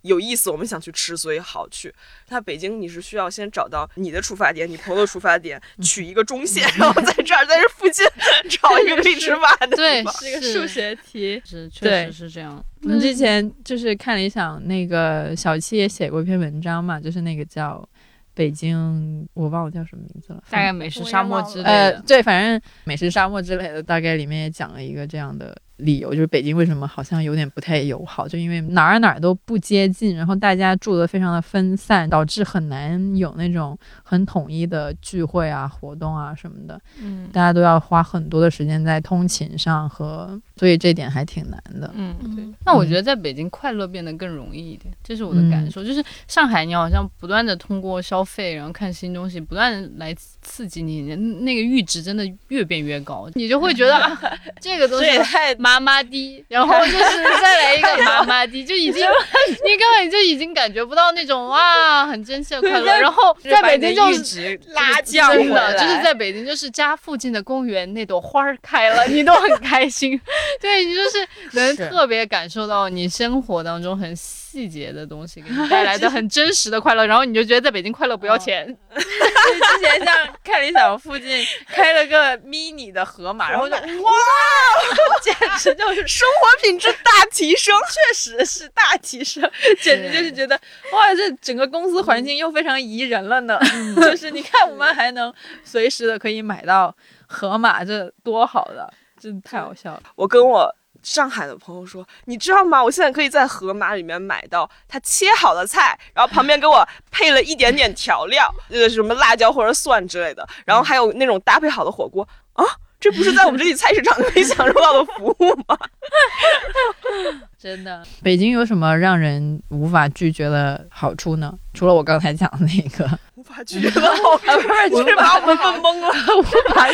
有意思，我们想去吃，所以好去。它北京你是需要先找到你的出发点，你朋友出发点，取一个中线，然后在这儿在这附近 找一个可以吃饭的地对，方。是个数学题。是确实是这样。我们之前就是看理想那个小七也写过一篇文章嘛，就是那个叫北京，我忘了叫什么名字了，大概美食沙漠之类的，，呃对，反正美食沙漠之类的，大概里面也讲了一个这样的理由，就是北京为什么好像有点不太友好，就因为哪儿哪儿都不接近，然后大家住的非常的分散，导致很难有那种很统一的聚会啊、活动啊什么的，嗯。大家都要花很多的时间在通勤上和，所以这点还挺难的。嗯。对，那我觉得在北京快乐变得更容易一点，这是我的感受。就是上海，你好像不断的通过消费，然后看新东西，不断地来刺激你，那个阈值真的越变越高，你就会觉得、啊、这个东西太麻麻的，然后就是再来一个麻麻的，就已经 你根本就已经感觉不到那种哇很真切的快乐。然后在北京就是值拉降真的回来就是在北京，就是家附近的公园那朵花儿开了，你都很开心。对你就是 能特别感受到你生活当中很细节的东西给你 带来的很真实的快乐，然后你就觉得在北京快乐不要钱。之前像看理想附近开了个 mini 的河马，然后就哇，简直就是生活品质大提升，确实是大提升，简直就是觉得哇，这整个公司环境又非常宜人了呢。就是你看，我们还能随时的可以买到河马，这多好的，真的太好笑了。我跟我上海的朋友说，你知道吗？我现在可以在盒马里面买到他切好的菜，然后旁边给我配了一点点调料，呃，什么辣椒或者蒜之类的，然后还有那种搭配好的火锅啊。这不是在我们这里菜市场可以享受到的服务吗？真的，北京有什么让人无法拒绝的好处呢？除了我刚才讲的那个，无法拒绝的好处，你是把我们问懵了。无法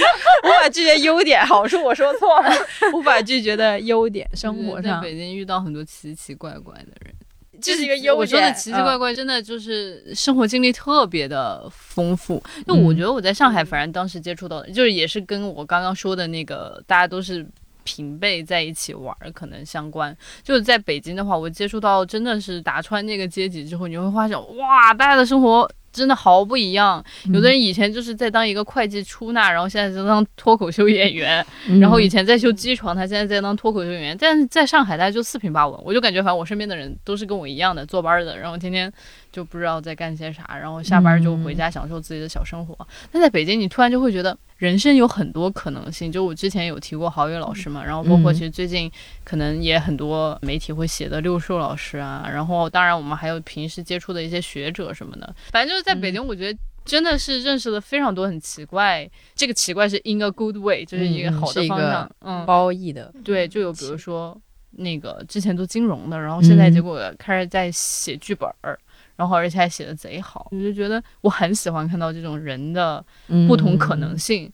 无法拒绝优点，好处我说错了，无法拒绝的优点，生活上在北京遇到很多奇奇怪怪的人。这是一个优点。我说的奇奇怪嗯怪，真的就是生活经历特别的丰富。就我觉得我在上海，反正当时接触到的，就是也是跟我刚刚说的那个，大家都是平辈在一起玩儿，可能相关。就是在北京的话，我接触到真的是打穿那个阶级之后，你会发现，哇，大家的生活。真的毫不一样，有的人以前就是在当一个会计出纳，然后现在在当脱口秀演员，嗯。然后以前在修机床，他现在在当脱口秀演员，但是在上海大家就四平八稳，我就感觉反正我身边的人都是跟我一样的坐班的，然后天天就不知道在干些啥，然后下班就回家享受自己的小生活。但在北京，你突然就会觉得人生有很多可能性。就我之前有提过郝宇老师嘛，然后包括嗯其实最近可能也很多媒体会写的六兽老师啊，然后当然我们还有平时接触的一些学者什么的，反正就是在北京，我觉得。真的是认识了非常多很奇怪，这个奇怪是 in a good way，就是一个嗯好的方向。嗯，褒义的，对，就有比如说那个之前做金融的，然后现在嗯结果开始在写剧本儿。然后，而且还写的贼好，我就觉得我很喜欢看到这种人的不同可能性。嗯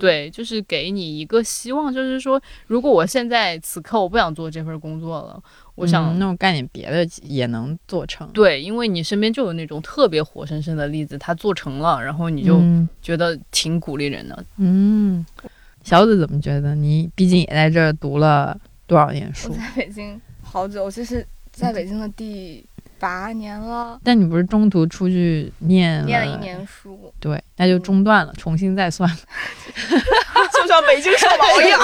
对，就是给你一个希望，就是说，如果我现在此刻我不想做这份工作了，我想、嗯那种干点别的也能做成。对，因为你身边就有那种特别活生生的例子，他做成了，然后你就嗯觉得挺鼓励人的。嗯，小紫怎么觉得？你毕竟也在这儿读了多少年我书？在北京好久，这是在北京的第八年了，但你不是中途出去念念了一，年书。对，那就中断了，重新再算。就像北京社保一样。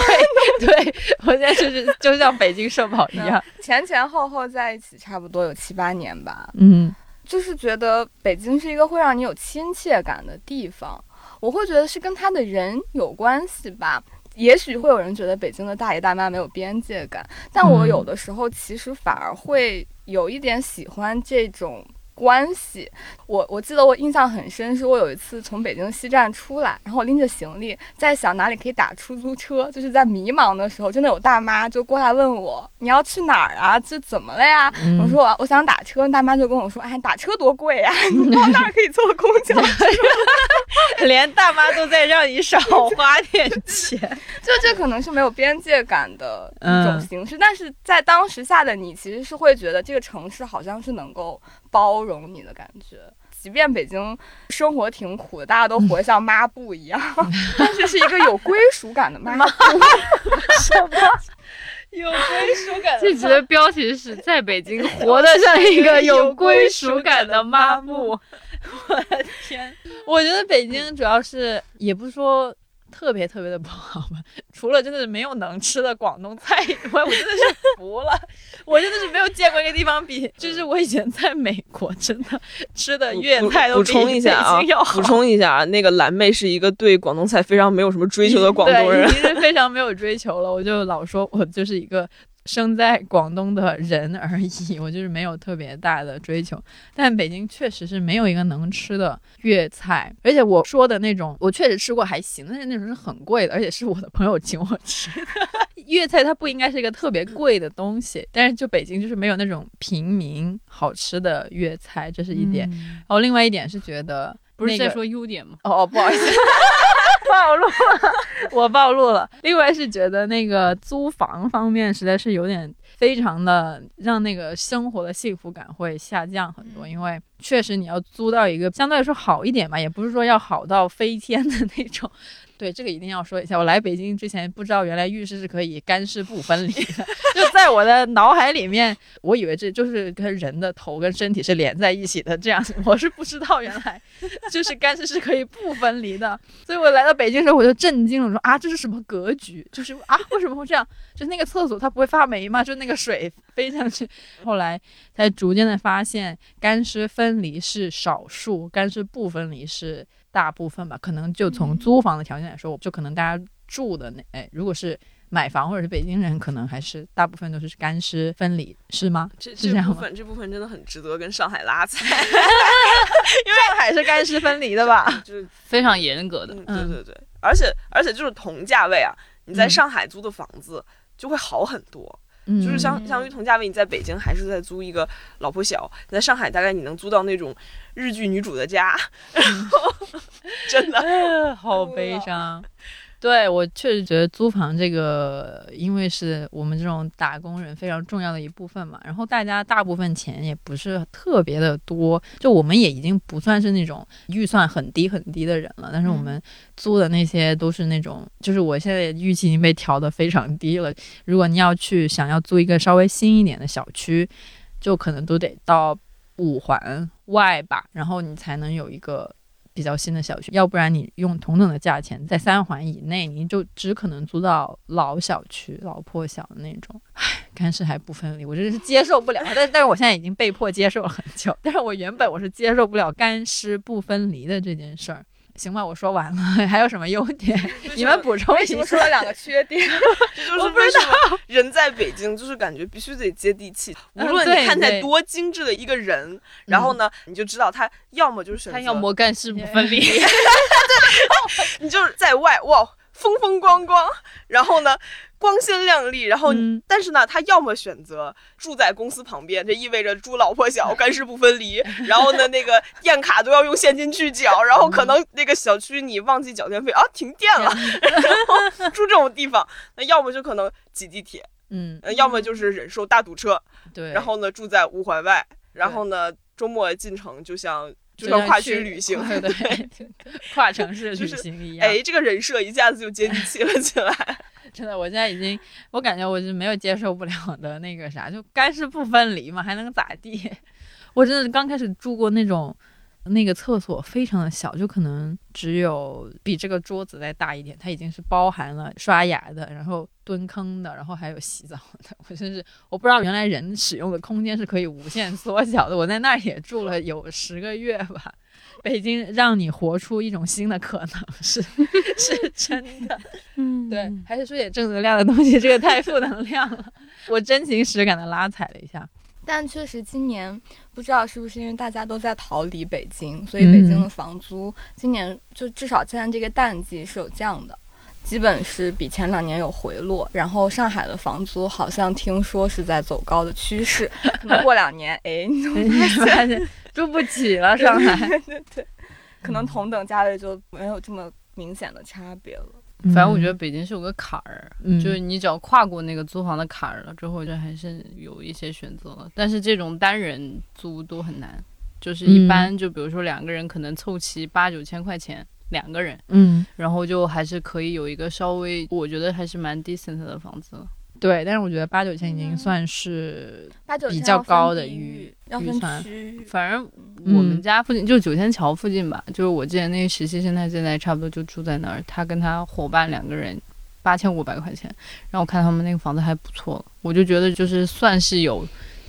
对我现在就是就像北京社保一样。前前后后在一起差不多有七八年吧，嗯就是觉得北京是一个会让你有亲切感的地方。我会觉得是跟他的人有关系吧。也许会有人觉得北京的大爷大妈没有边界感，但我嗯有的时候其实反而会有一点喜欢这种关系。我我记得我印象很深，是我有一次从北京西站出来，然后我拎着行李，在想哪里可以打出租车，就是在迷茫的时候，真的有大妈就过来问我你要去哪儿啊？这怎么了呀？嗯我说我我想打车，大妈就跟我说，哎，打车多贵呀、你到那儿可以坐公交。连大妈都在让你少花点钱。就这可能是没有边界感的一种嗯形式，但是在当时下的你，其实是会觉得这个城市好像是能够包容你的感觉。即便北京生活挺苦的，大家都活得像抹布一样，但是是一个有归属感的抹布。什么有归属感这集的标题是在北京活得像一个有归属感的抹布。我的天，我觉得北京主要是也不是说特别特别的不好吧，除了真的是没有能吃的广东菜以外，我真的是服了。我真的是没有见过一个地方比，就是我以前在美国真的吃的粤菜都补比充一下啊北京要，好补充一下啊，那个蓝妹是一个对广东菜非常没有什么追求的 广东人对，已。经是非常没有追求了。我就老说我就是一个生在广东的人而已，我就是没有特别大的追求。但北京确实是没有一个能吃的粤菜，而且我说的那种，我确实吃过还行，但是那种是很贵的，而且是我的朋友请我吃的。粤菜它不应该是一个特别贵的东西，但是就北京就是没有那种平民好吃的粤菜，这是一点。然后另外一点是觉得那个不是在说优点吗？哦，不好意思，暴露了，我暴露了。另外是觉得那个租房方面实在是有点非常的让那个生活的幸福感会下降很多，因为确实你要租到一个相对来说好一点吧，也不是说要好到飞天的那种。对，这个一定要说一下。我来北京之前不知道原来浴室是可以干湿不分离的，就在我的脑海里面，我以为这就是跟人的头跟身体是连在一起的，这样我是不知道原来就是干湿是可以不分离的。所以我来到北京的时候我就震惊了，我说啊，这是什么格局？就是啊，为什么会这样？就那个厕所它不会发霉吗？就那个水飞上去，后来才逐渐的发现，干湿分离是少数，干湿不分离是大部分吧。可能就从租房的条件来说，我就可能大家住的那哎，如果是买房或者是北京人，可能还是大部分都是干湿分离，是吗？这是这样吗这部分这部分真的很值得跟上海拉踩，因为上海是干湿分离的吧？就是非常严格的。嗯，对对对，而且而且就是同价位啊，你在嗯上海租的房子就会好很多，嗯，就是相相当于同价位，你在北京还是在租一个老破小，你在上海大概你能租到那种日剧女主的家，真的。哎好悲伤。对我确实觉得租房这个，因为是我们这种打工人非常重要的一部分嘛，然后大家大部分钱也不是特别的多，就我们也已经不算是那种预算很低很低的人了，但是我们租的那些都是那种，就是我现在预期已经被调得非常低了。如果你要去想要租一个稍微新一点的小区，就可能都得到五环外吧，然后你才能有一个比较新的小区，要不然你用同等的价钱在三环以内，你就只可能租到老小区、老破小的那种。唉，干湿还不分离，我真是接受不了。但 但是我现在已经被迫接受了很久，但是我原本我是接受不了干湿不分离的这件事儿。行吧，我说完了，还有什么优点？你们补充一下。说了两个缺点？这就是为什么人在北京就是感觉必须得接地气。无嗯论你看起来多精致的一个人，然后呢，你就知道他要么就是选择，他要么干事不分离，对你就是在外哇风风光光，然后呢光鲜亮丽，然后、嗯但是呢，他要么选择住在公司旁边，这意味着猪老婆小，干湿不分离，然后呢那个电卡都要用现金去缴，然后可能那个小区你忘记缴电费啊停电了，然后住这种地方，那要么就可能挤地铁，嗯，呃要么就是忍受大堵车，对。然后呢住在五环外，然后呢周末进城就像就就像跨区旅行，对对，跨城市旅行一样。哎，这个人设一下子就接地气了起来。真的，我现在已经，我感觉我是没有接受不了的那个啥，就干湿不分离嘛，还能咋地？我真的刚开始住过那种，那个厕所非常的小，就可能只有比这个桌子再大一点，它已经是包含了刷牙的，然后蹲坑的，然后还有洗澡的。我真是我不知道原来人使用的空间是可以无限缩小的。我在那儿也住了有十个月吧。北京让你活出一种新的可能，是 是真的。嗯对，还是说点正能量的东西，这个太负能量了。我真情实感的拉踩了一下，但确实今年不知道是不是因为大家都在逃离北京，所以北京的房租今年就至少现在这个淡季是有降的。基本是比前两年有回落，然后上海的房租好像听说是在走高的趋势，可能过两年，哎，你就发现住 不起了，上海。对对可能同等价位就没有这么明显的差别了。反正我觉得北京是有个坎儿，嗯就是你只要跨过那个租房的坎儿了之后，就还是有一些选择了。但是这种单人租都很难，就是一般就比如说两个人可能凑齐八九千块钱两个人，嗯，然后就还是可以有一个稍微我觉得还是蛮 decent 的房子了。对，但是我觉得八九千已经算是八九比较高的预预算，反正嗯我们家附近、就九仙桥附近吧，就是我之前那个实习生，他现在差不多就住在那儿，他跟他伙伴两个人。八千五百块钱，然后我看他们那个房子还不错，我就觉得就是算是有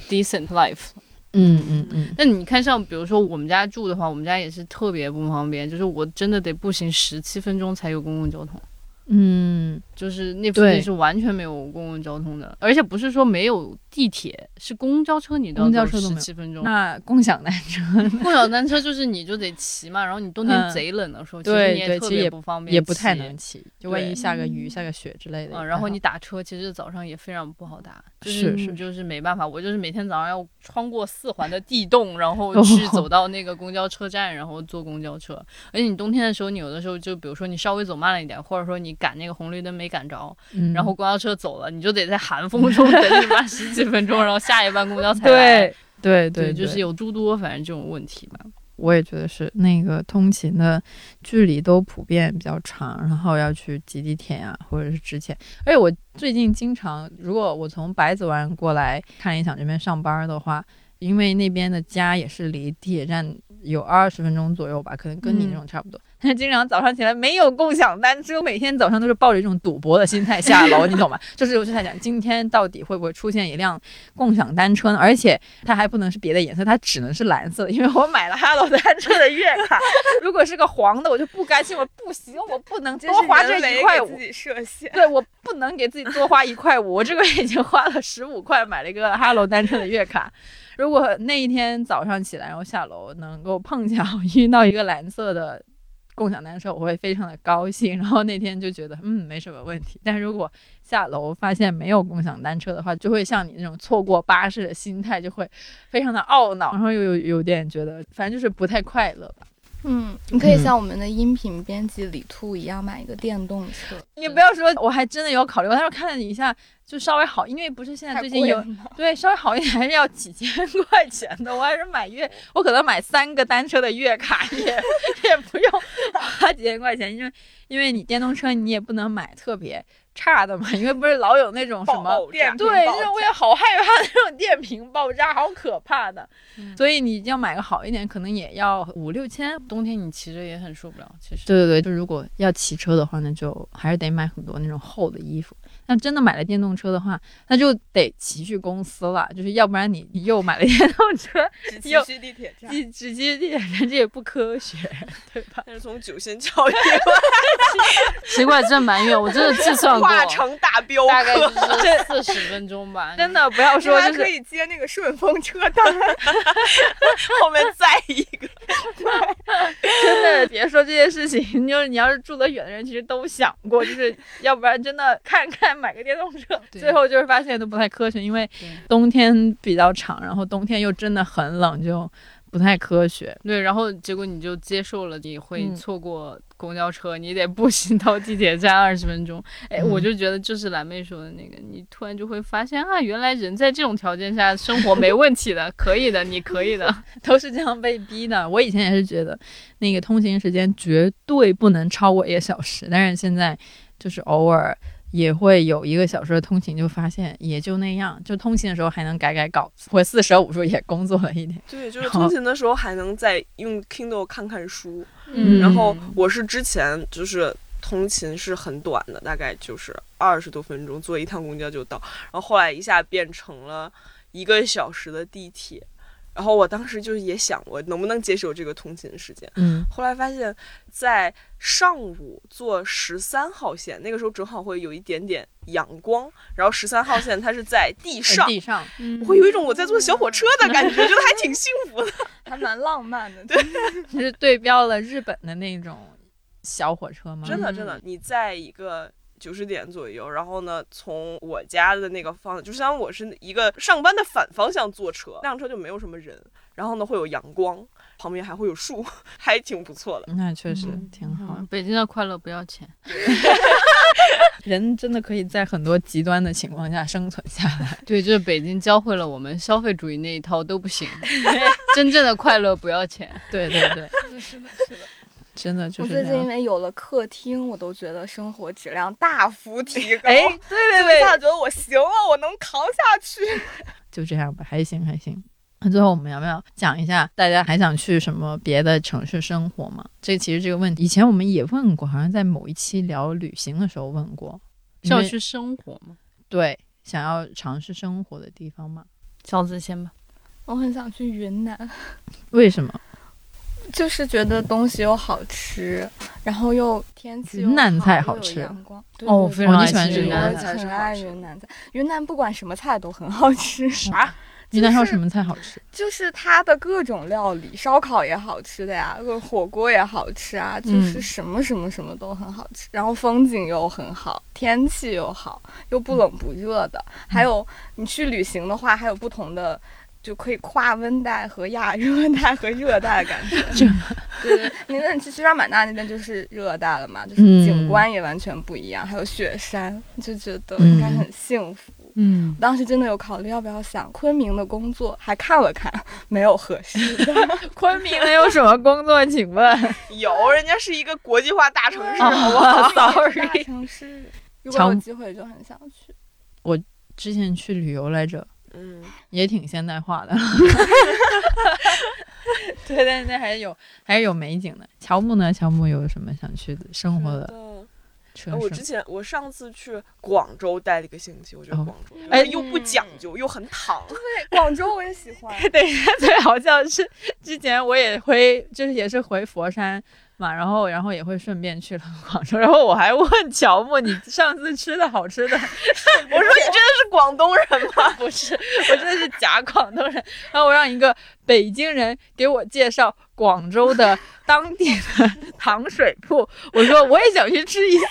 decent life 嗯嗯嗯，那你看，像比如说我们家住的话，我们家也是特别不方便，就是我真的得步行十七分钟才有公共交通，嗯，就是那附近是完全没有公共交通的，而且不是说没有地铁，是公交车你都要十七分钟。那共享单车共享单车就是你就得骑嘛，然后你冬天嗯贼冷的时候，其实对你也特别不方便，也不太能。骑，就万一下个雨、下个雪之类的然后你打车，其实早上也非常不好打，就是是你就是没办法，我就是每天早上要穿过四环的地洞，然后哦去走到那个公交车站，然后坐公交车。而且你冬天的时候，你有的时候就比如说你稍微走慢了一点，或者说你赶那个红绿灯没赶着，嗯，然后公交车走了，你就得在寒风中等你妈十几分钟，然后下一班公交才来。对对对，就是有诸多反正这种问题吧。我也觉得是那个通勤的距离都普遍比较长，然后要去挤地铁呀、或者是之前，而且我最近经常，如果我从百子湾过来看理想这边上班的话，因为那边的家也是离地铁站有二十分钟左右吧，可能跟你那种差不多。经常早上起来没有共享单车，每天早上都是抱着一种赌博的心态下楼，你懂吗？就是我就在想，今天到底会不会出现一辆共享单车呢？而且它还不能是别的颜色，它只能是蓝色的，因为我买了哈罗单车的月卡。如果是个黄的，我就不甘心，我不行，我不能多花这一块五自。己设限。对，我不能给自己多花一块五，我这个月已经花了十五块买了一个哈罗单车的月卡。如果那一天早上起来，然后下楼能够碰巧 遇到一个蓝色的共享单车，我会非常的高兴。然后那天就觉得，嗯，没什么问题。但如果下楼发现没有共享单车的话，就会像你那种错过巴士的心态，就会非常的懊恼，然后又有有点觉得，反正就是不太快乐吧。嗯，你可以嗯。像我们的音频编辑李兔一样买一个电动车，你不要说，我还真的有考虑过，但是看了一下，就稍微好，因为不是现在最近有 对，稍微好一点还是要几千块钱的，我还是买月，我可能买三个单车的月卡也 也不用花几千块钱，因为因为你电动车你也不能买特别差的嘛，因为不是老有那种什么对，就是我也好害怕那种电瓶爆炸，好可怕的，所以你要买个好一点，可能也要五六千。冬天你骑着也很受不了，其实。对对对，就如果要骑车的话，那就还是得买很多那种厚的衣服。但真的买了电动动车的话，那就得骑去公司了，就是要不然你你又买了电动车，只又骑去地铁站，只只骑地铁站，这也不科学，对吧？但是从九仙桥一 奇怪，真蛮远，我真的 计算过，化成大镖大概就客，是 四十分钟吧。真的不要说还可就是以接那个顺风车单。后面再一个。真的别说这些事情，就是你要是住得远的人，其实都想过，就是要不然真的看看买个电动车，最后就是发现都不太科学，因为冬天比较长，然后冬天又真的很冷，就不太科学。对，然后结果你就接受了，你会嗯错过公交车，你得步行到地铁站 二十分钟。哎，嗯我就觉得就是蓝妹说的那个，你突然就会发现啊，原来人在这种条件下生活没问题的，可以的，你可以的。都是这样被逼的。我以前也是觉得，那个通勤时间绝对不能超过一个小时，但是现在就是偶尔也会有一个小时的通勤，就发现也就那样。就通勤的时候还能改改稿子，我四舍五入也工作了一点。对，就是通勤的时候还能再用 Kindle 看看书。嗯然后我是之前就是通勤是很短的，大概就是二十多分钟，坐一趟公交就到。然后后来一下变成了一个小时的地铁。然后我当时就是也想，我能不能接受这个通勤时间？嗯后来发现，在上午坐十三号线，那个时候正好会有一点点阳光，然后十三号线它是在地上，地上，我会有一种我在坐小火车的感觉，觉得还挺幸福的。还蛮浪漫的。对，是对标了日本的那种小火车吗？真的真的，你在一个九十点左右，然后呢，从我家的那个方向，就相当于我是一个上班的反方向坐车，那辆车就没有什么人，然后呢会有阳光，旁边还会有树，还挺不错的。那确实嗯挺好。北京的快乐不要钱。人真的可以在很多极端的情况下生存下来。对，就是北京教会了我们消费主义那一套都不行，真正的快乐不要钱。对对对，是的，是的。真的就是我最近因。为有了客厅，我都觉得生活质量大幅提 高。哎，对对对一下觉得我行了，我能扛下去。就这样吧，还行还行。那最后我们要不要讲一下，大家还想去什么别的城市生活吗？这其实这个问题，以前我们也问过，好像在某一期聊旅行的时候问过。是要去生活吗？对想要尝试生活的地方吗？小子先吧。我很想去云南，为什么？就是觉得东西又好吃，然后又天气又云南菜好又有阳光。对哦，我非常喜欢云南我菜很爱云南菜，云南不管什么菜都很好吃。啥？云南还有什么菜好吃？就是它的各种料理，烧烤也好吃的呀，呃火锅也好吃啊，就是嗯什么什么什么都很好吃。然后风景又很好，天气又好，又不冷不热的。还有你去旅行的话，还有不同的。就可以跨温带和亚热带和热带的感觉，对对，你那你去西双版纳那边就是热带了嘛，就是嗯景观也完全不一样，还有雪山，就觉得应该很幸福。嗯，当时真的有考虑要不要想昆明的工作，还看了看，没有合适的。昆明能有什么工作？请问？有，人家是一个国际化大城市，哦好不好？大 Sorry 城市，如果有机会就很想去。我之前去旅游来着，嗯，也挺现代化的。对，但是那还是有还是有美景的。乔木呢？乔木有什么想去的生活的我之？前我上次去广州待了一个星期，我觉得哦广州，哎哎，又不讲究，又很躺。对，广州我也喜欢。对，最好笑的是之前我也回，就是也是回佛山嘛，然后然后也会顺便去了广州，然后我还问乔木，你上次吃的好吃的？我说你真的是广东人吗？不是，我真的是假广东人。然后我让一个北京人给我介绍广州的当地的 糖水铺，我说我也想去吃一下，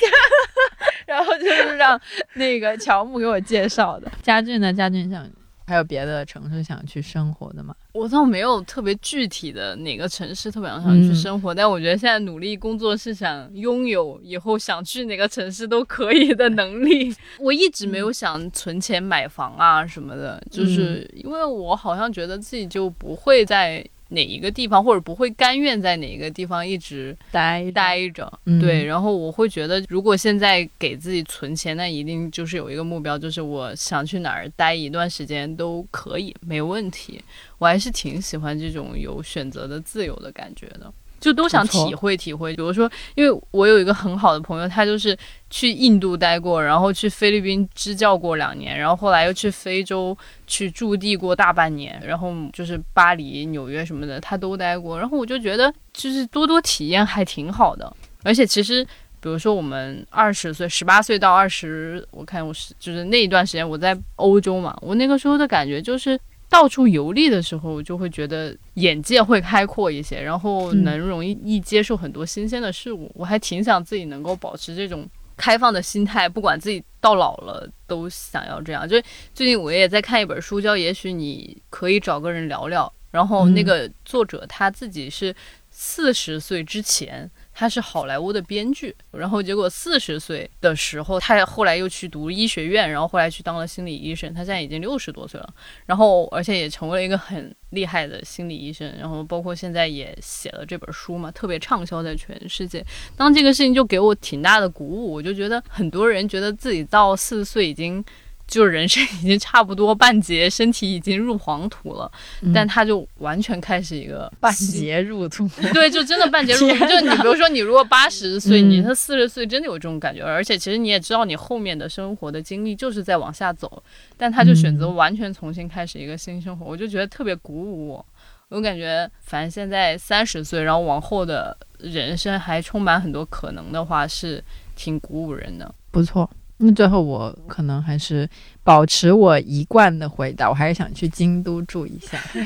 然后就是让那个乔木给我介绍的。家俊呢？家俊想还有别的城市想去生活的吗？我倒没有特别具体的哪个城市特别想去生活，但我觉得现在努力工作是想拥有以后想去哪个城市都可以的能力。我一直没有想存钱买房啊什么的，就是因为我好像觉得自己就不会在哪一个地方，或者不会甘愿在哪一个地方一直待待着。嗯对，然后我会觉得，如果现在给自己存钱，那一定就是有一个目标，就是我想去哪儿待一段时间都可以，没问题。我还是挺喜欢这种有选择的自由的感觉的。就都想体会体会。比如说，因为我有一个很好的朋友，他就是去印度待过，然后去菲律宾支教过两年，然后后来又去非洲去驻地过大半年，然后就是巴黎、纽约什么的，他都待过。然后我就觉得，就是多多体验还挺好的。而且其实，比如说我们二十岁、十八岁到二十，我看我是就是那一段时间我在欧洲嘛，我那个时候的感觉就是。到处游历的时候，我就会觉得眼界会开阔一些，然后嗯能容易易接受很多新鲜的事物。我还挺想自己能够保持这种开放的心态，不管自己到老了都想要这样。就是最近我也在看一本书，叫《也许你可以找个人聊聊》，然后那个作者他自己是四十岁之前。他是好莱坞的编剧，然后结果四十岁的时候，他后来又去读医学院，然后后来去当了心理医生。他现在已经六十多岁了，然后而且也成为了一个很厉害的心理医生，然后包括现在也写了这本书嘛，特别畅销在全世界。当这个事情就给我挺大的鼓舞，我就觉得很多人觉得自己到四十岁已经。就是人生已经差不多半截，身体已经入黄土了，嗯但他就完全开始一个半截入土，对，就真的半截入土。就你比如说，你如果八十岁，嗯你他四十岁，真的有这种感觉。而且其实你也知道，你后面的生活的经历就是在往下走，但他就选择嗯完全重新开始一个新生活，我就觉得特别鼓舞我。我感觉，反正现在三十岁，然后往后的人生还充满很多可能的话，是挺鼓舞人的。不错。那最后我可能还是保持我一贯的回答，我还是想去京都住一下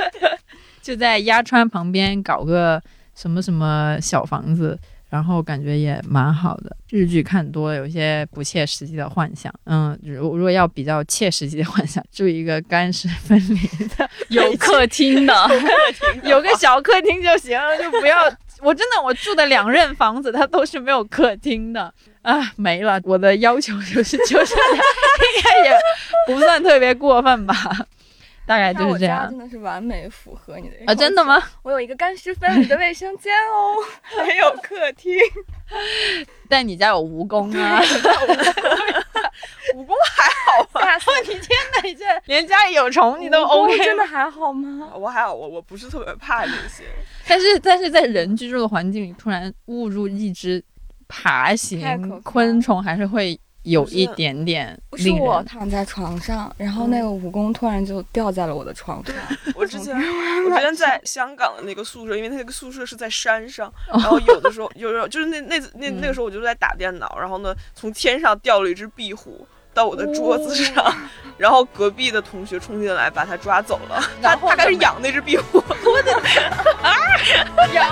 就在鸭川旁边搞个什么什么小房子，然后感觉也蛮好的。日剧看多了，有一些不切实际的幻想。嗯，如如果要比较切实际的幻想，住一个干湿分离的，有客厅的，有个小客厅就行了，就不要。我真的，我住的两任房子，它都是没有客厅的啊，没了。我的要求就是就是，应该也不算特别过分吧，大概就是这样真的是完美符合你的啊。真的吗？我有一个干湿分离的卫生间哦，还有客厅。但你家有蜈蚣啊？蜈蚣还好吧？吓死你天哪，你这连家里有虫你都 OK 真的？还好吗？我还好，我我不是特别怕这些。但是但是在人居住的环境里，突然误入一只爬行昆虫，还是会有一点点不是令人我躺在床上，然后那个蜈蚣突然就掉在了我的床上。我之前 我之前在香港的那个宿舍，因为那个宿舍是在山上，然后有的时候有时候就是那那那那个时候我就在打电脑，然后呢从天上掉了一只壁虎。到我的桌子上，然后隔壁的同学冲进来把它抓走了。他他开始养那只壁虎，我的养